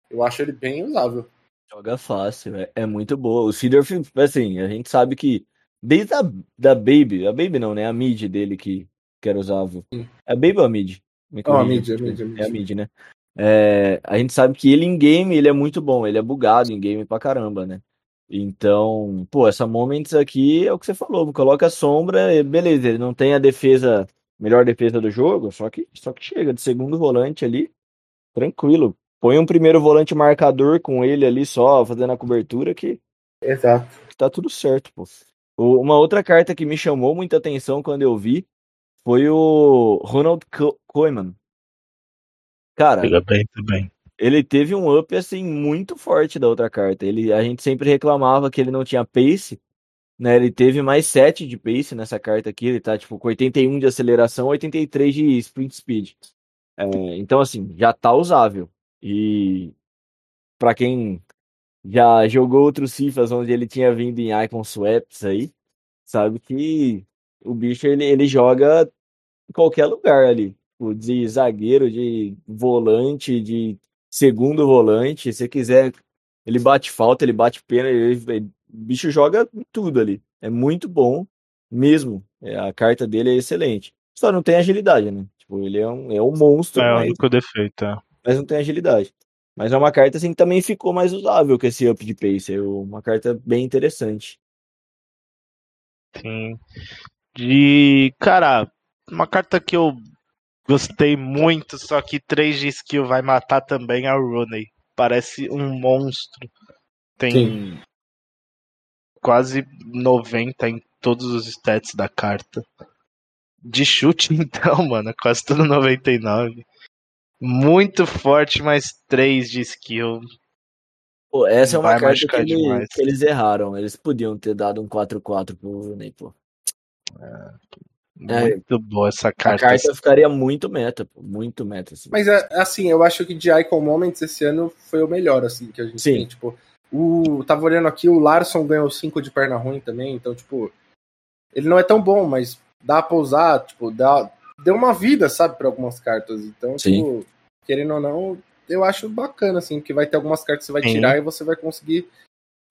eu acho ele bem usável. Joga fácil, é, é muito boa. O Sidorf, assim, a gente sabe que desde a da Baby, a Baby não, né? A mid dele que, que era usável. É a Baby ou a mid? Corrija. mid, a mid, a mid. É a mid, né? É, a gente sabe que ele em game ele é muito bom, ele é bugado em game pra caramba, né? Então, pô, essa Moments aqui é o que você falou, coloca a sombra, e beleza, ele não tem a defesa, melhor defesa do jogo, só que só que chega de segundo volante ali, tranquilo. Põe um primeiro volante marcador com ele ali só fazendo a cobertura que Exato. tá tudo certo, pô. O- Uma outra carta que me chamou muita atenção quando eu vi foi o Ronald Co- Koeman. Cara, Chega bem também. ele teve um up assim muito forte da outra carta. Ele, a gente sempre reclamava que ele não tinha pace, né? Ele teve mais 7 de pace nessa carta aqui. Ele tá tipo com 81 de aceleração, 83 de sprint speed. É, então assim, já tá usável. E pra quem já jogou outros cifras onde ele tinha vindo em icon swaps aí, sabe que o bicho ele, ele joga em qualquer lugar ali. Tipo, De zagueiro, de volante, de segundo volante. Se quiser, ele bate falta, ele bate pena, ele, ele- o bicho joga em tudo ali. É muito bom mesmo. É, a carta dele é excelente. Só não tem agilidade, né? Tipo, ele é um, é um monstro, É o mas, único defeito. é. Mas não tem agilidade. Mas é uma carta assim que também ficou mais usável que esse up de pace. É uma carta bem interessante. Sim. De. Cara, uma carta que eu gostei muito, só que 3 de skill vai matar também o Rooney. parece um monstro. Tem Sim. quase 90 em todos os stats da carta. De chute, então, mano, é quase tudo 99. Muito forte, mais 3 de skill. Pô, essa é uma Vai carta que, ele- que eles erraram. Eles podiam ter dado um 4-4 pro Ney, pô. É. Muito boa essa A carta. carta ficaria muito meta, pô. Muito meta, assim. Mas é, assim, eu acho que de Icon Moments esse ano foi o melhor, assim, que a gente Sim. tem. Tipo, o. Tava olhando aqui, o Larson ganhou 5 de perna ruim também, então, tipo, ele não é tão bom, mas dá pra usar, tipo, dá, deu uma vida, sabe, pra algumas cartas. Então, Sim. tipo, querendo ou não, eu acho bacana, assim, que vai ter algumas cartas que você vai Sim. tirar e você vai conseguir,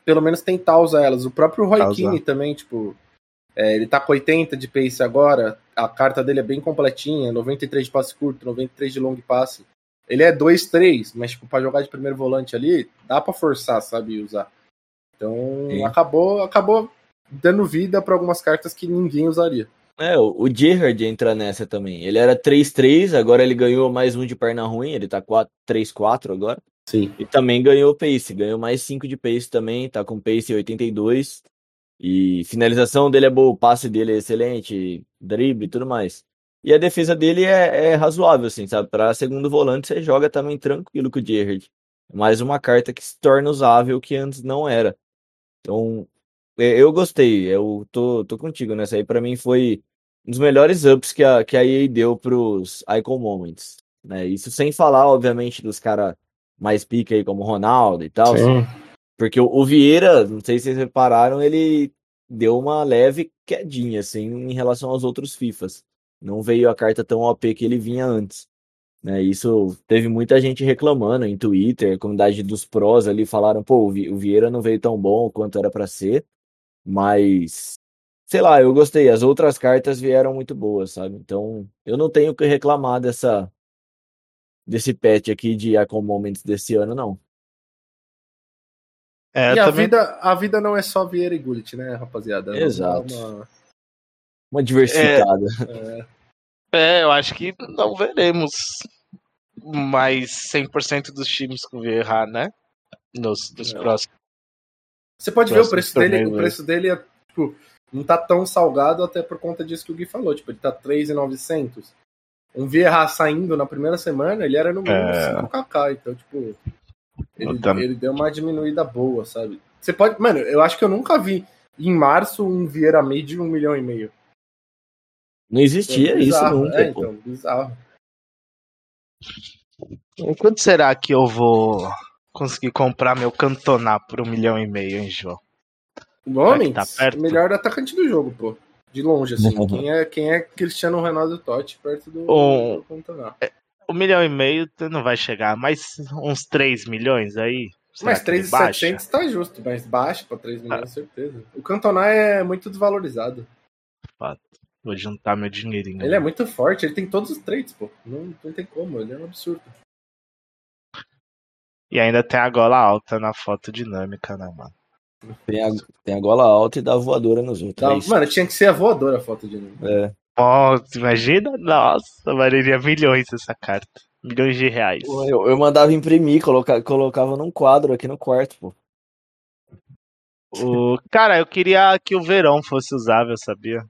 pelo menos, tentar usar elas. O próprio Roy usar. também, tipo. é, ele tá com 80 de pace agora, a carta dele é bem completinha, 93 de passe curto, 93 de long passe. Ele é 2-3, mas tipo, pra jogar de primeiro volante ali, dá pra forçar, sabe, usar. Então, Sim. acabou, acabou dando vida pra algumas cartas que ninguém usaria. É, o, o Gerrard entra nessa também. Ele era 3-3, agora ele ganhou mais um de perna ruim, ele tá 4 3-4 agora. Sim. E também ganhou pace, ganhou mais 5 de pace também, tá com pace 82. E finalização dele é boa, o passe dele é excelente, drible e tudo mais. E a defesa dele é, é razoável, assim, sabe? Pra segundo volante você joga também tranquilo com o Gerrard. Mais uma carta que se torna usável que antes não era. Então, é, eu gostei, eu tô, tô contigo nessa aí. Pra mim foi um dos melhores ups que a, que a EA deu pros Icon Moments. Né? Isso sem falar, obviamente, dos caras mais pica aí, como o Ronaldo e tal. Porque o, o Vieira, não sei se vocês repararam, ele deu uma leve quedinha, assim, em relação aos outros FIFAs. Não veio a carta tão OP que ele vinha antes. Né? Isso teve muita gente reclamando em Twitter, a comunidade dos prós ali falaram, pô, o Vi- o Vieira não veio tão bom quanto era pra ser, mas sei lá, eu gostei. As outras cartas vieram muito boas, sabe? Então, eu não tenho o que reclamar dessa desse patch aqui de Icon Moments desse ano, não. É, e a também vida, a vida não é só Vieira e Gullit, né, rapaziada? Vamos Exato. dar uma- Uma diversificada. É, eu acho que não veremos mais 100% dos times com Vieira, né? Nos, nos próximos. Você pode ver o preço dele, o preço dele é, tipo, não tá tão salgado até por conta disso que o Gui falou, tipo, ele tá 3,900. Um Vieira saindo na primeira semana, ele era no mínimo É. 5kk, então, tipo, ele, tam- ele deu uma diminuída boa, sabe? Você pode, mano, eu acho que eu nunca vi em março um Vieira meio de um milhão e meio. Não existia É isso bizarro, nunca, é, então, bizarro. E quando será que eu vou conseguir comprar meu Cantoná por um milhão e meio, hein, João? Moments, tá perto? o melhor atacante do jogo, pô. De longe, assim. quem, é, quem é Cristiano Ronaldo Totti perto do, Um- do Cantona. Um milhão e meio não vai chegar, mas uns 3 milhões aí? Mas que ele baixa? 3,700 tá justo, mas baixo pra 3 milhões, certeza. O Cantona é muito desvalorizado. Vou juntar meu dinheirinho. Ele é muito forte, ele tem todos os traits, pô. Não, não tem como, ele é um absurdo. E ainda tem a gola alta na foto dinâmica, né, mano? Tem a, tem a gola alta e dá voadora nos outros. Dá- é mano, tinha que ser a voadora a foto novo. É. Ó, imagina? Nossa, valeria milhões essa carta. Milhões de reais. Pô, Eu, eu mandava imprimir, coloca, colocava num quadro aqui no quarto, pô. O... Cara, eu queria que o verão fosse usável, sabia?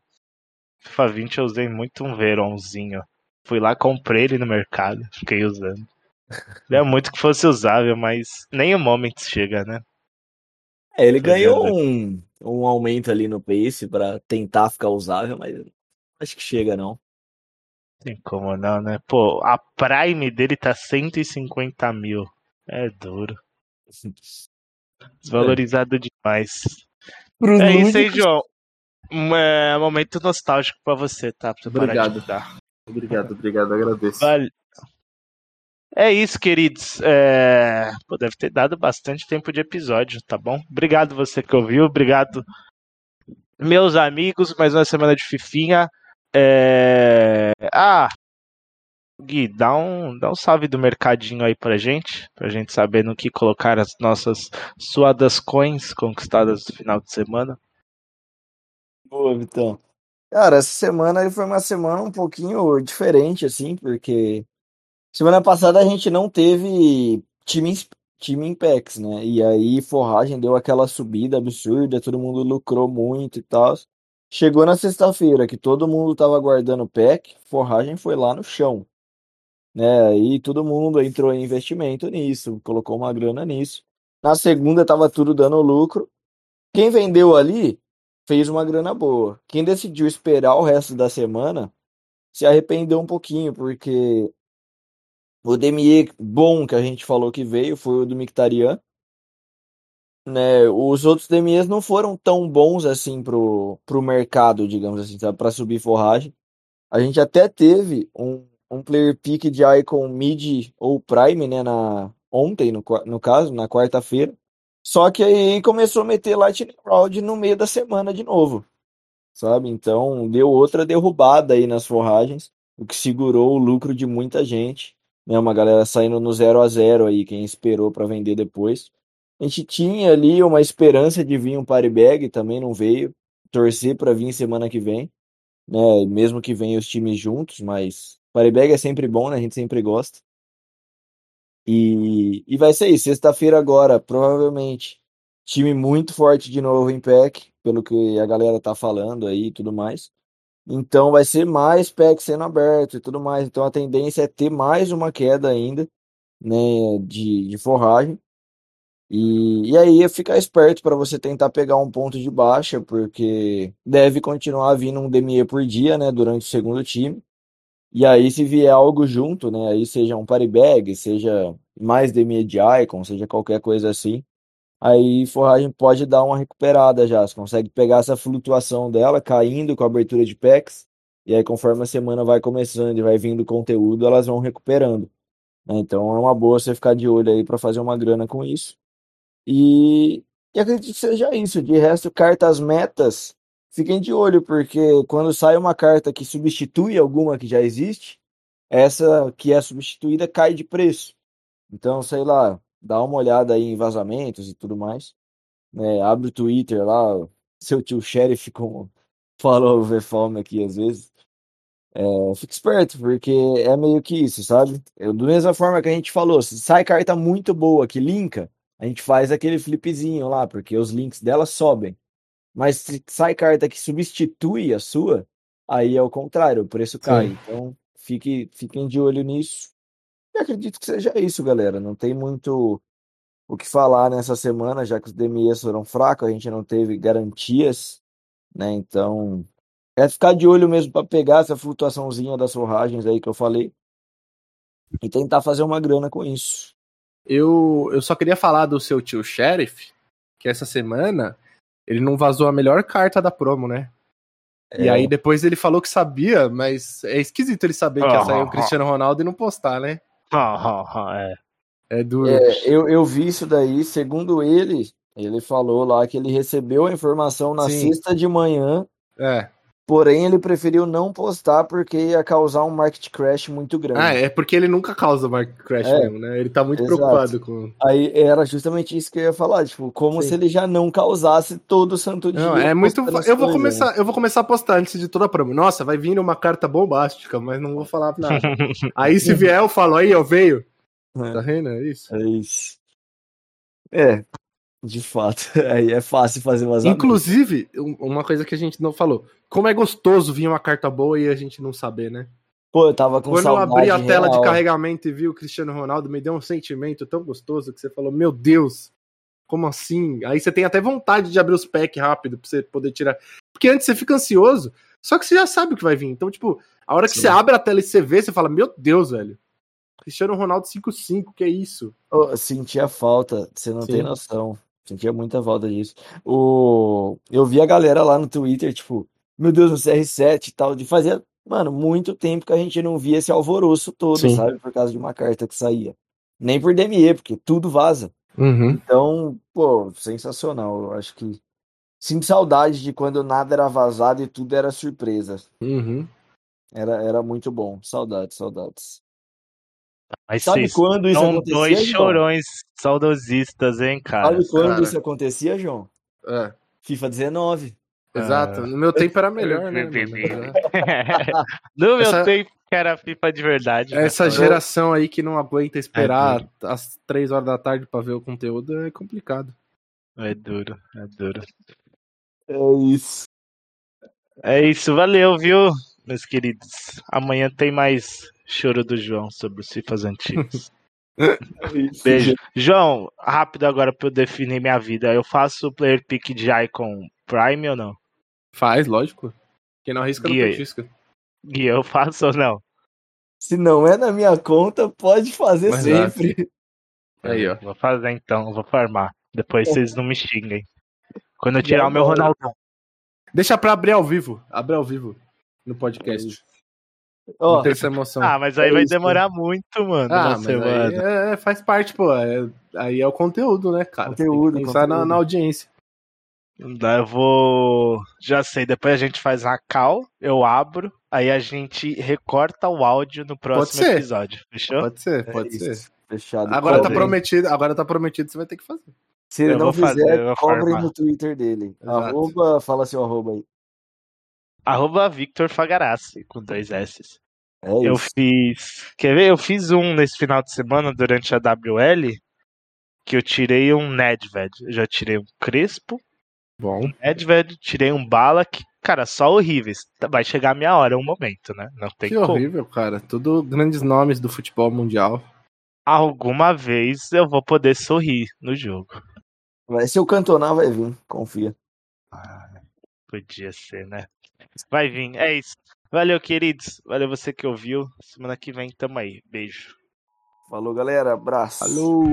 FIFA 20 eu usei muito um verãozinho. Fui lá, comprei ele no mercado, fiquei usando. Queria muito que fosse usável, mas nem o Moment chega, né? É, ele Foi ganhou um, um aumento ali no pace pra tentar ficar usável, mas acho que chega não. Tem como não, né? Pô, a Prime dele tá 150 mil. É duro. Desvalorizado demais. Pros É isso aí, João. Um é, momento nostálgico pra você, tá? Pra Obrigado. Obrigado, obrigado, agradeço. Vale. É isso, queridos. É... Pô, deve ter dado bastante tempo de episódio, tá bom? Obrigado você que ouviu, obrigado meus amigos, mais uma semana de fifinha. É... Ah, Gui, dá um, dá um salve do mercadinho aí pra gente, pra gente saber no que colocar as nossas suadas coins conquistadas no final de semana. Boa, Vitão. Cara, essa semana foi uma semana um pouquinho diferente, assim, porque semana passada a gente não teve time, time Impex, né? E aí forragem deu aquela subida absurda, todo mundo lucrou muito e tal. Chegou na sexta-feira que todo mundo tava aguardando o pack, forragem foi lá no chão. Né? E todo mundo entrou em investimento nisso, colocou uma grana nisso. Na segunda tava tudo dando lucro. Quem vendeu ali fez uma grana boa. Quem decidiu esperar o resto da semana se arrependeu um pouquinho, porque o DME bom que a gente falou que veio foi o do Mictarian. Né, os outros DMEs não foram tão bons assim pro, pro mercado, digamos assim, para subir forragem. A gente até teve um, um player pick de Icon mid ou prime, né, na, ontem, no, no caso, na quarta-feira. Só que aí começou a meter Lightning Rod no meio da semana de novo, sabe? Então deu outra derrubada aí nas forragens, o que segurou o lucro de muita gente né? Uma galera saindo no 0 a 0 aí, quem esperou para vender depois. A gente tinha ali uma esperança de vir um party bag, também não veio. Torcer para vir semana que vem, né? Mesmo que venham os times juntos, mas party bag é sempre bom, né? A gente sempre gosta. E, e vai ser isso. Sexta-feira agora, provavelmente, time muito forte de novo em pack, pelo que a galera tá falando aí e tudo mais. Então vai ser mais pack sendo aberto e tudo mais. Então a tendência é ter mais uma queda ainda, né, de, de forragem. E, e aí é ficar esperto para você tentar pegar um ponto de baixa, porque deve continuar vindo um DME por dia, né, durante o segundo time. E aí se vier algo junto, né, aí seja um party bag, seja mais DME de icon, seja qualquer coisa assim, aí forragem pode dar uma recuperada já. Você consegue pegar essa flutuação dela caindo com a abertura de packs, e aí conforme a semana vai começando e vai vindo conteúdo, elas vão recuperando. Né? Então é uma boa você ficar de olho aí para fazer uma grana com isso. E, e acredito que seja isso. De resto, cartas metas, fiquem de olho, porque quando sai uma carta que substitui alguma que já existe, essa que é substituída cai de preço. Então, sei lá, dá uma olhada aí em vazamentos e tudo mais. É, abre o Twitter lá, seu tio Sheriff, como fala o VFOM aqui às vezes. É, fica esperto, porque é meio que isso, sabe? Eu, da mesma forma que a gente falou, se sai carta muito boa que linka, a gente faz aquele flipzinho lá, porque os links dela sobem. Mas se sai carta que substitui a sua, aí é o contrário, o preço cai. Sim. Então fique, fiquem de olho nisso. E acredito que seja isso, galera. Não tem muito o que falar nessa semana, já que os DMEs foram fracos, a gente não teve garantias, né? Então, é ficar de olho mesmo para pegar essa flutuaçãozinha das forragens aí que eu falei e tentar fazer uma grana com isso. Eu, eu só queria falar do seu tio Sheriff, que essa semana ele não vazou a melhor carta da promo, né? É. E aí depois ele falou que sabia, mas é esquisito ele saber que ia sair o Cristiano Ronaldo e não postar, né? É. É duro. É, eu, eu vi isso daí, segundo ele, ele falou lá que ele recebeu a informação na Sim. sexta de manhã. É. Porém, ele preferiu não postar porque ia causar um market crash muito grande. Ah, é porque ele nunca causa market crash é, mesmo, né? Ele tá muito exato. preocupado com. Aí era justamente isso que eu ia falar, tipo, como Sim. se ele já não causasse todo santo dia. Não, é muito. Eu vou começar, né? eu vou começar a postar antes de toda a promo. Nossa, vai vir uma carta bombástica, mas não vou falar nada. aí se vier, eu falo, aí, ó, veio. É. Tá vendo? É isso. É isso. É, de fato, aí é fácil fazer umas Inclusive, uma coisa que a gente não falou. Como é gostoso vir uma carta boa e a gente não saber, né? Pô, eu tava com Quando saudade eu abri a tela real. de carregamento e vi o Cristiano Ronaldo, me deu um sentimento tão gostoso que você falou, meu Deus, como assim? Aí você tem até vontade de abrir os packs rápido pra você poder tirar. Porque antes você fica ansioso, só que você já sabe o que vai vir. Então, tipo, a hora que Sim. você abre a tela e você vê, você fala, meu Deus, velho. Cristiano Ronaldo 5-5, que é isso? Oh, sentia falta, você não Sim. tem noção. Sentia muita falta disso. O... Eu vi a galera lá no Twitter, tipo, meu Deus, o CR7 e tal, de fazer, mano, muito tempo que a gente não via esse alvoroço todo, Sim. sabe? Por causa de uma carta que saía. Nem por DME, porque tudo vaza. Uhum. Então, pô, sensacional. Eu acho que sinto saudade de quando nada era vazado e tudo era surpresa. Uhum. Era, era muito bom. Saudades, saudades. Mas Sabe quando isso acontecia? dois chorões saudosistas, hein, cara? Sabe quando cara. isso acontecia, João? É. FIFA 19. Exato. No meu tempo era melhor, né? no meu Essa... tempo que era FIFA de verdade. né? Essa Eu- geração aí que não aguenta esperar É às 3 horas da tarde pra ver o conteúdo é complicado. É duro, é duro. É isso. É isso, valeu, viu, meus queridos? Amanhã tem mais choro do João sobre os FIFAs antigos. É isso. Beijo. João, rápido agora pra eu definir minha vida. Eu faço o player pick de Icon Prime ou não? Faz, lógico. Quem não arrisca não E aí? petisca. E eu faço ou não? Se não é na minha conta, pode fazer Mas sempre. Aí, ó. Vou fazer então, vou farmar. Depois vocês não me xinguem. Quando eu tirar o meu. Ronaldão. Deixa pra abrir ao vivo. Abre ao vivo no podcast. Ó, Não tem essa emoção. Ah, mas aí É vai isso. demorar muito, mano. Ah, mas semana. aí é- faz parte, pô. é- aí é o conteúdo, né, cara? Conteúdo, pensar na, conteúdo. na audiência. Não dá, eu vou. Já sei, depois a gente faz a call, eu abro, aí a gente recorta o áudio no próximo ser. episódio. Fechou? Pode ser, é pode isso. ser. Fechado. Agora tá prometido, agora tá prometido, você vai ter que fazer. Se ele Eu não vou fazer, fizer, cobrem farmar. no Twitter dele. Exato. Arroba, fala seu arroba aí. Arroba Victor Fagarassi, com dois S. É Eu fiz. Quer ver? Eu fiz um nesse final de semana durante a WL que eu tirei um Nedved. Eu já tirei um Crespo, Bom. Nedved, tirei um Balak. Cara, só horríveis. Vai chegar a minha hora, um momento, né? Não tem Que como. horrível, cara. Tudo grandes nomes do futebol mundial. Alguma vez eu vou poder sorrir no jogo. Vai ser o Cantonar, vai vir. Confia. Podia ser, né? Vai vir, é isso. Valeu, queridos. Valeu você que ouviu. Semana que vem tamo aí. Beijo. Falou, galera. Abraço. Falou!